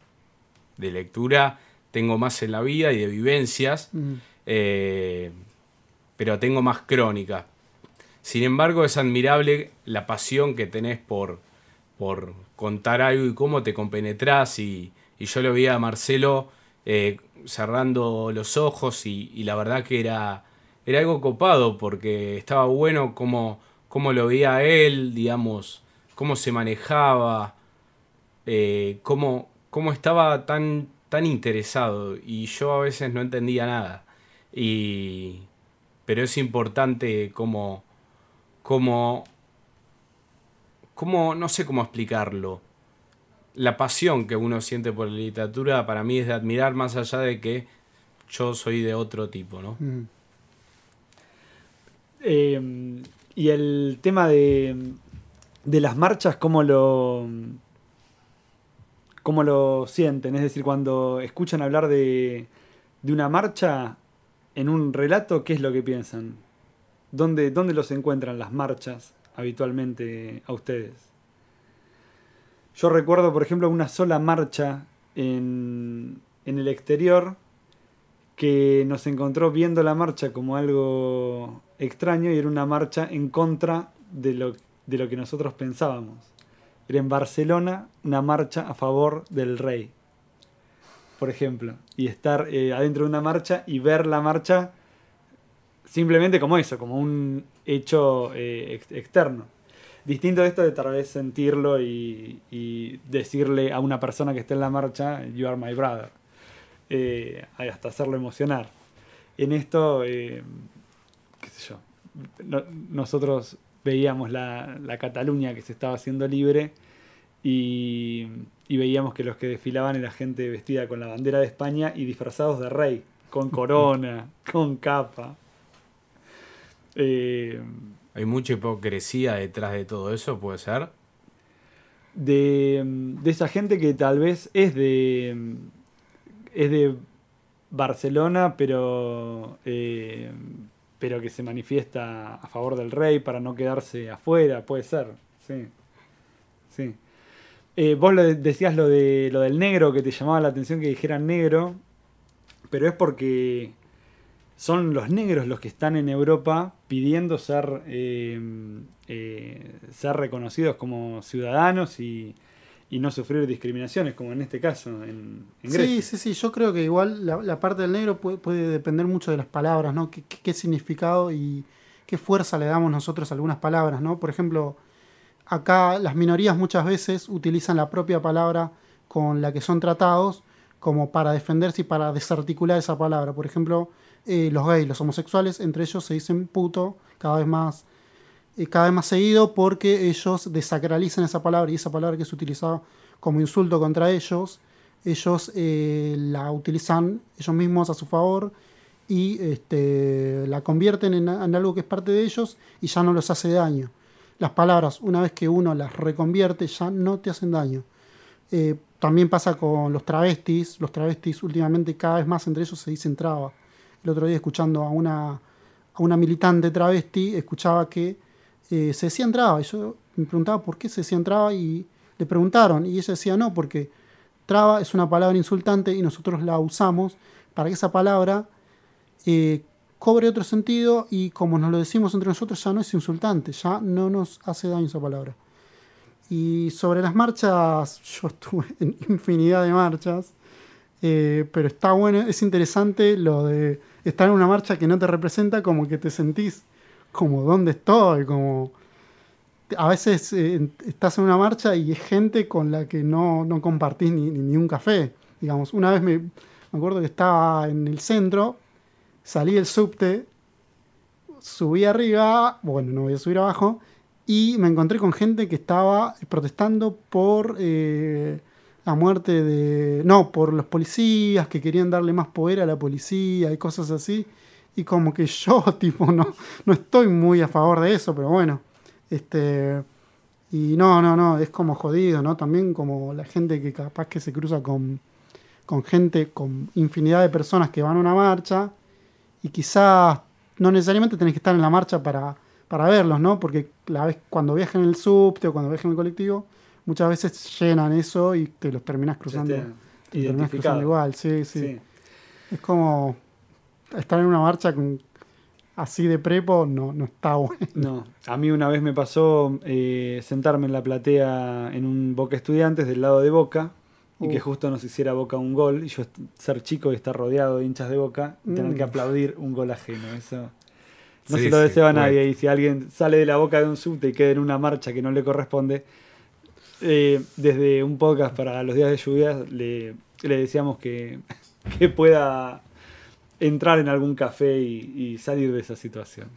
de lectura tengo más en la vida y de vivencias. Mm. Eh, pero tengo más crónica. Sin embargo, es admirable la pasión que tenés por, por contar algo y cómo te compenetrás. Y, y yo lo vi a Marcelo eh, cerrando los ojos y, y, la verdad que era, era algo copado porque estaba bueno como, como lo veía él, digamos, cómo se manejaba, eh, cómo, cómo estaba tan, tan interesado y yo a veces no entendía nada. Y, pero es importante como, como, no sé cómo explicarlo. La pasión que uno siente por la literatura para mí es de admirar más allá de que yo soy de otro tipo, ¿no? Mm. Eh, y el tema de, de las marchas, ¿cómo lo, ¿cómo lo sienten? Es decir, cuando escuchan hablar de, de una marcha en un relato, ¿qué es lo que piensan? ¿Dónde, ¿Dónde los encuentran las marchas habitualmente a ustedes? Yo recuerdo, por ejemplo, una sola marcha en, en el exterior que nos encontró viendo la marcha como algo extraño y era una marcha en contra de lo, de lo que nosotros pensábamos. Era en Barcelona una marcha a favor del rey, por ejemplo. Y estar eh, adentro de una marcha y ver la marcha simplemente como eso, como un hecho eh, ex- externo. Distinto de esto de tal vez sentirlo y, decirle a una persona que esté en la marcha, You are my brother. Eh, hasta hacerlo emocionar. En esto, eh, qué sé yo, no- nosotros veíamos la, la Cataluña que se estaba haciendo libre y, y veíamos que los que desfilaban era gente vestida con la bandera de España y disfrazados de rey, con corona, con capa. Eh, Hay mucha hipocresía detrás de todo eso, puede ser. de, de esa gente que tal vez es de es de Barcelona pero eh, pero que se manifiesta a favor del rey para no quedarse afuera puede ser sí sí Eh, vos lo de- decías lo de lo del negro que te llamaba la atención que dijeran negro pero es porque son los negros los que están en Europa pidiendo ser, eh, eh, ser reconocidos como ciudadanos y, y no sufrir discriminaciones, como en este caso en, en Sí, Grecia. sí, sí, yo creo que igual la, la parte del negro puede, puede depender mucho de las palabras, ¿no? ¿Qué, qué- qué significado y qué fuerza le damos nosotros a algunas palabras, ¿no? Por ejemplo, acá las minorías muchas veces utilizan la propia palabra con la que son tratados como para defenderse y para desarticular esa palabra. Por ejemplo, eh, los gays, los homosexuales, entre ellos se dicen puto cada vez más eh, cada vez más seguido porque ellos desacralizan esa palabra y esa palabra que es utilizada como insulto contra ellos, ellos eh, la utilizan ellos mismos a su favor y este, la convierten en, algo que es parte de ellos y ya no los hace daño. Las palabras, una vez que uno las reconvierte, ya no te hacen daño. También pasa con los travestis. Los travestis últimamente cada vez más entre ellos se dicen traba. El otro día escuchando a una, a una militante travesti, escuchaba que eh, se decían traba. Y yo me preguntaba por qué se decían traba y le preguntaron. Y ella decía no, porque traba es una palabra insultante y nosotros la usamos para que esa palabra eh, cobre otro sentido y como nos lo decimos entre nosotros ya no es insultante, ya no nos hace daño esa palabra. Y sobre las marchas, yo estuve en infinidad de marchas, eh, pero está bueno, es interesante lo de estar en una marcha que no te representa, como que te sentís como dónde estoy, como a veces eh, estás en una marcha y es gente con la que no, no compartís ni, ni, un café. Digamos, una vez me, me acuerdo que estaba en el centro, salí del subte, subí arriba, bueno, no voy a subir abajo, y me encontré con gente que estaba protestando por eh, la muerte de... No, por los policías, que querían darle más poder a la policía y cosas así. Y como que yo, tipo, no, no estoy muy a favor de eso, pero bueno. Este, y no, no, no, es como jodido, ¿no? También como la gente que capaz que se cruza con, con gente, con infinidad de personas que van a una marcha y quizás no necesariamente tenés que estar en la marcha para, para verlos, ¿no? Porque la vez, cuando viajan en el subte o cuando viajan en el colectivo, muchas veces llenan eso y te los terminas cruzando. Ya está te terminás identificado. cruzando igual, sí, sí, Sí. Es como estar en una marcha con, así de prepo, no, no está bueno. No, a mí una vez me pasó eh, sentarme en la platea en un Boca Estudiantes del lado de Boca y que Uf. justo nos hiciera Boca un gol y yo ser chico y estar rodeado de hinchas de Boca y tener Mm. que aplaudir un gol ajeno. Eso No Sí, se lo sí, deseo a puede. nadie. Y si alguien sale de la boca de un subte y queda en una marcha que no le corresponde, eh, desde un podcast para los días de lluvia le, le deseamos que, que pueda entrar en algún café y, y salir de esa situación.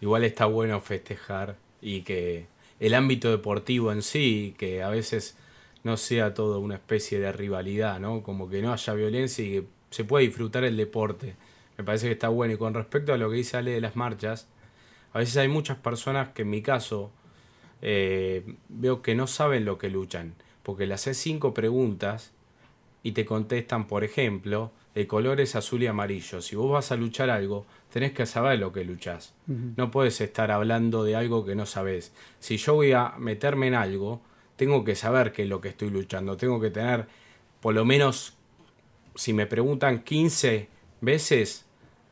Igual está bueno festejar y que el ámbito deportivo en sí, que a veces no sea todo una especie de rivalidad, ¿no? Como que no haya violencia y que se pueda disfrutar el deporte. Me parece que está bueno. Y con respecto a lo que dice Ale de las marchas, a veces hay muchas personas que en mi caso eh, veo que no saben lo que luchan. Porque le haces cinco preguntas y te contestan, por ejemplo, el color es azul y amarillo. Si vos vas a luchar algo, tenés que saber lo que luchás. No puedes estar hablando de algo que no sabes. Si yo voy a meterme en algo, tengo que saber qué es lo que estoy luchando. Tengo que tener, por lo menos, si me preguntan 15 veces,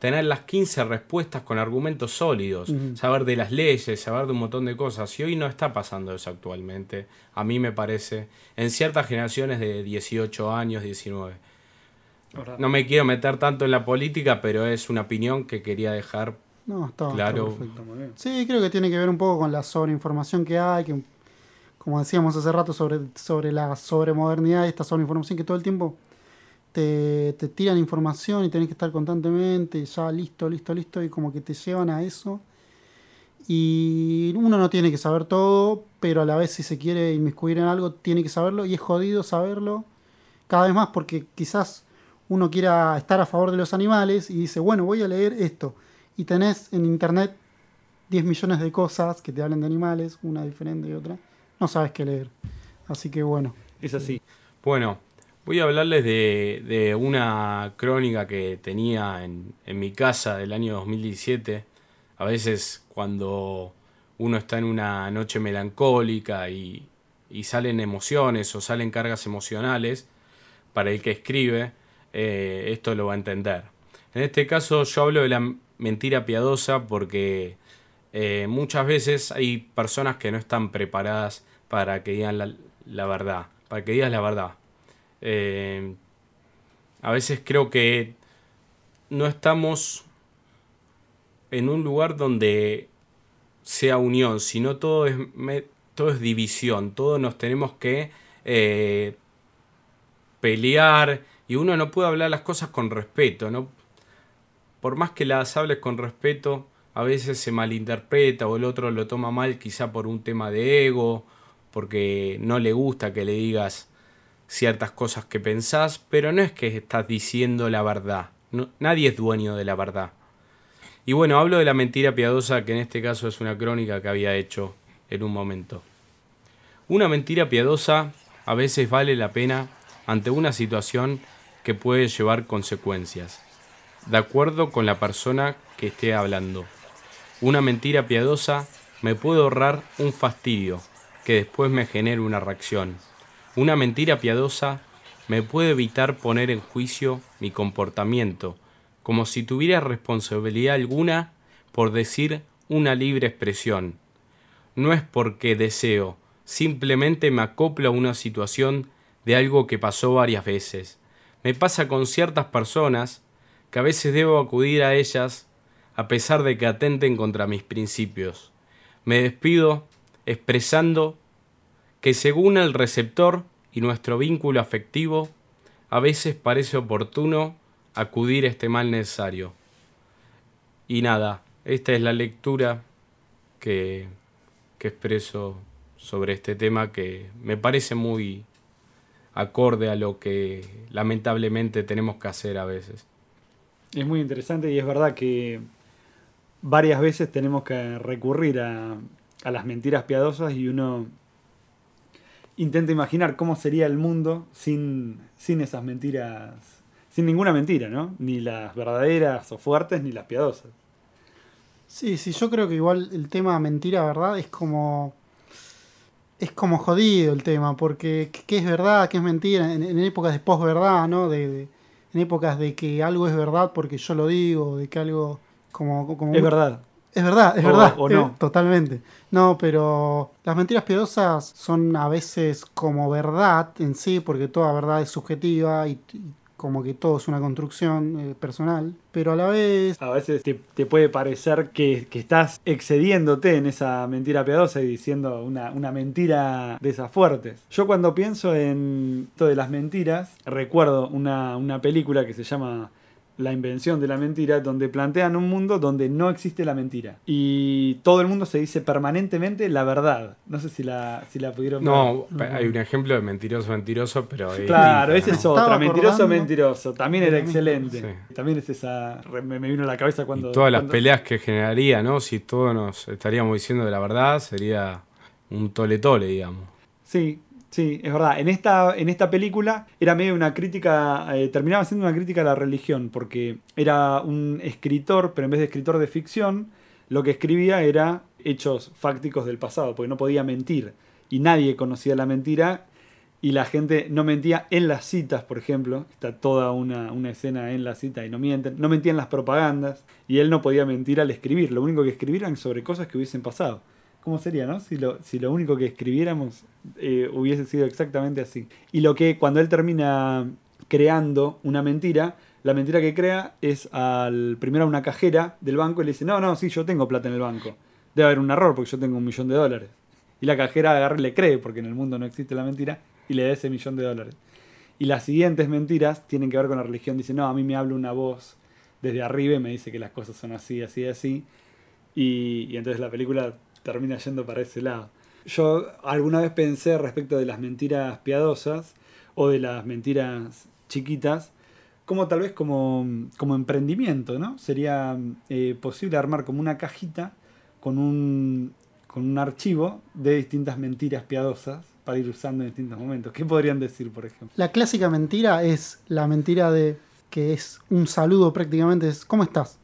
tener las 15 respuestas con argumentos sólidos. Saber de las leyes, saber de un montón de cosas. Y hoy no está pasando eso actualmente. A mí me parece. En ciertas generaciones de 18 años, 19. No me quiero meter tanto en la política, pero es una opinión que quería dejar No, está, está Claro. perfecto. Muy bien. Sí, creo que tiene que ver un poco con la sobreinformación que hay, que como decíamos hace rato sobre, sobre la sobremodernidad y esta sobreinformación que todo el tiempo te, tiran información y tenés que estar constantemente, ya listo, listo, listo, y como que te llevan a eso. Y uno no tiene que saber todo, pero a la vez si se quiere inmiscuir en algo, tiene que saberlo, y es jodido saberlo cada vez más porque quizás uno quiera estar a favor de los animales y dice, bueno, voy a leer esto. Y tenés en internet 10 millones de cosas que te hablan de animales, una diferente y otra. No sabes qué leer. Así que bueno. Es así. Bueno, voy a hablarles de, de una crónica que tenía en, en mi casa del año 2017. A veces cuando uno está en una noche melancólica y, y salen emociones o salen cargas emocionales, para el que escribe, eh, esto lo va a entender. En este caso yo hablo de la mentira piadosa porque eh, muchas veces hay personas que no están preparadas para que digan la, la verdad, para que digas la verdad. Eh, a veces creo que no estamos en un lugar donde sea unión, sino todo es, todo es división, todos nos tenemos que eh, pelear y uno no puede hablar las cosas con respeto, ¿no? Por más que las hables con respeto, a veces se malinterpreta o el otro lo toma mal quizá por un tema de ego, porque no le gusta que le digas ciertas cosas que pensás, pero no es que estás diciendo la verdad. Nadie es dueño de la verdad. Y bueno, hablo de la mentira piadosa, que en este caso es una crónica que había hecho en un momento. Una mentira piadosa a veces vale la pena ante una situación que puede llevar consecuencias, de acuerdo con la persona que esté hablando. Una mentira piadosa me puede ahorrar un fastidio que después me genere una reacción. Una mentira piadosa me puede evitar poner en juicio mi comportamiento, como si tuviera responsabilidad alguna por decir una libre expresión. No es porque deseo, simplemente me acoplo a una situación de algo que pasó varias veces. Me pasa con ciertas personas que a veces debo acudir a ellas a pesar de que atenten contra mis principios. Me despido expresando que según el receptor y nuestro vínculo afectivo, a veces parece oportuno acudir a este mal necesario. Y nada, esta es la lectura que, que expreso sobre este tema que me parece muy acorde a lo que lamentablemente tenemos que hacer a veces. Es muy interesante y es verdad que varias veces tenemos que recurrir a, a las mentiras piadosas y uno intenta imaginar cómo sería el mundo sin, sin esas mentiras, sin ninguna mentira, ¿no? Ni las verdaderas o fuertes ni las piadosas. Sí, sí, yo creo que igual el tema mentira, verdad, es como. Es como jodido el tema, porque ¿qué- es verdad, qué es mentira? En, en épocas de posverdad, ¿no? De, de- en épocas de que algo es verdad porque yo lo digo, de que algo. Como, como Es verdad. Es verdad, es O- verdad. o no. eh, totalmente. No, pero las mentiras piadosas son a veces como verdad en sí, porque toda verdad es subjetiva y, y como que todo es una construcción eh, personal, pero a la vez A veces te, te puede parecer que, que estás excediéndote en esa mentira piadosa y diciendo una, una mentira de esas fuertes. Yo cuando pienso en esto de las mentiras, recuerdo una, una película que se llama La invención de la mentira, donde plantean un mundo donde no existe la mentira. Y todo el mundo se dice permanentemente la verdad. No sé si la, si la pudieron ver. No, hay un ejemplo de mentiroso, mentiroso, pero. es Claro, ese es otra. Mentiroso, mentiroso. También era excelente. Sí. También es esa. Me, me vino a la cabeza cuando. y todas las peleas que generaría, ¿no? Si todos nos estaríamos diciendo de la verdad, sería un tole-tole, digamos. Sí, sí, es verdad. En esta, en esta película era medio una crítica, eh, terminaba siendo una crítica a la religión, porque era un escritor, pero en vez de escritor de ficción, lo que escribía era hechos fácticos del pasado, porque no podía mentir. Y nadie conocía la mentira, y la gente no mentía en las citas, por ejemplo. Está toda una, una escena en la cita y no mienten. No mentía en las propagandas, y él no podía mentir al escribir. Lo único que escribían sobre cosas que hubiesen pasado. ¿Cómo sería, no? Si lo, único que escribiéramos eh, hubiese sido exactamente así. Y lo que cuando él termina creando una mentira, la mentira que crea es al primero a una cajera del banco y le dice, no, no, sí, yo tengo plata en el banco. Debe haber un error porque yo tengo un millón de dólares. Y la cajera agarra y le cree, porque en el mundo no existe la mentira, y le da ese millón de dólares. Y las siguientes mentiras tienen que ver con la religión. Dice, no, a mí me habla una voz desde arriba y me dice que las cosas son así, así, así. Y, y entonces la película termina yendo para ese lado. Yo alguna vez pensé respecto de las mentiras piadosas o de las mentiras chiquitas, como tal vez como, como emprendimiento, ¿no? Sería eh, posible armar como una cajita con un, con un archivo de distintas mentiras piadosas para ir usando en distintos momentos. ¿Qué podrían decir, por ejemplo? la clásica mentira es la mentira de que es un saludo prácticamente, es ¿cómo estás?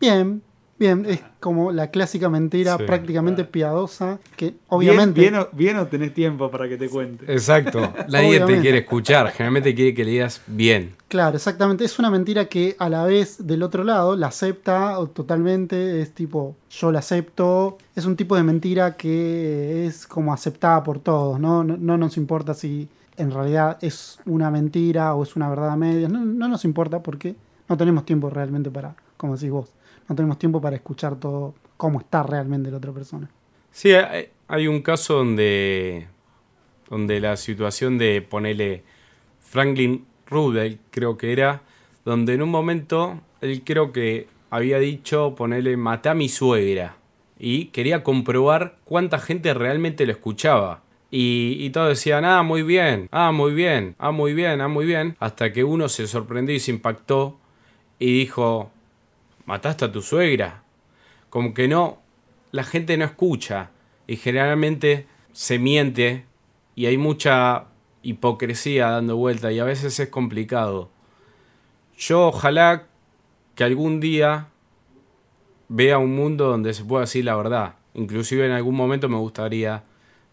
Bien, bien, es como la clásica mentira Sí, prácticamente claro. piadosa que obviamente Bien, bien, o, bien o tenés tiempo para que te cuente. Exacto. Nadie te quiere escuchar. Generalmente quiere que le digas bien. Claro, exactamente. Es una mentira que a la vez del otro lado la acepta totalmente. Es tipo, yo la acepto. Es un tipo de mentira que es como aceptada por todos, ¿no? No, no nos importa si en realidad es una mentira o es una verdad a medias. No, no nos importa porque no tenemos tiempo realmente para, como decís vos, no tenemos tiempo para escuchar todo cómo está realmente la otra persona. Sí, hay, un caso donde, donde la situación de ponerle Franklin Roosevelt, creo que era, donde en un momento él creo que había dicho ponerle mata a mi suegra y quería comprobar cuánta gente realmente lo escuchaba. Y, y todos decían, ah, muy bien, ah, muy bien, ah, muy bien, ah, muy bien, hasta que uno se sorprendió y se impactó y dijo, ¿mataste a tu suegra? Como que no, la gente no escucha y generalmente se miente y hay mucha hipocresía dando vuelta y a veces es complicado. Yo ojalá que algún día vea un mundo donde se pueda decir la verdad. Inclusive en algún momento me gustaría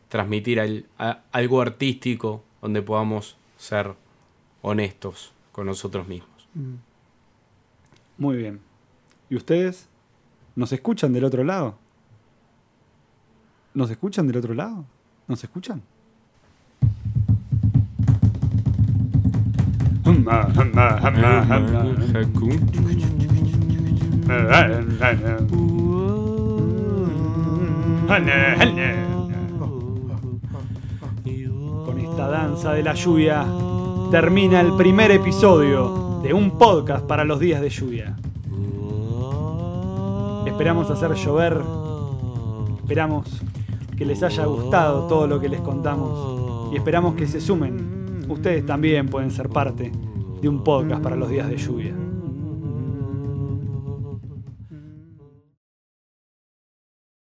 transmitir algo artístico donde podamos ser honestos con nosotros mismos. Muy bien. ¿Y ustedes? ¿Nos escuchan del otro lado? ¿Nos escuchan del otro lado? ¿Nos escuchan? Con esta danza de la lluvia termina el primer episodio de un podcast para los días de lluvia. Esperamos hacer llover. Esperamos que les haya gustado todo lo que les contamos. Y esperamos que se sumen. Ustedes también pueden ser parte de un podcast para los días de lluvia.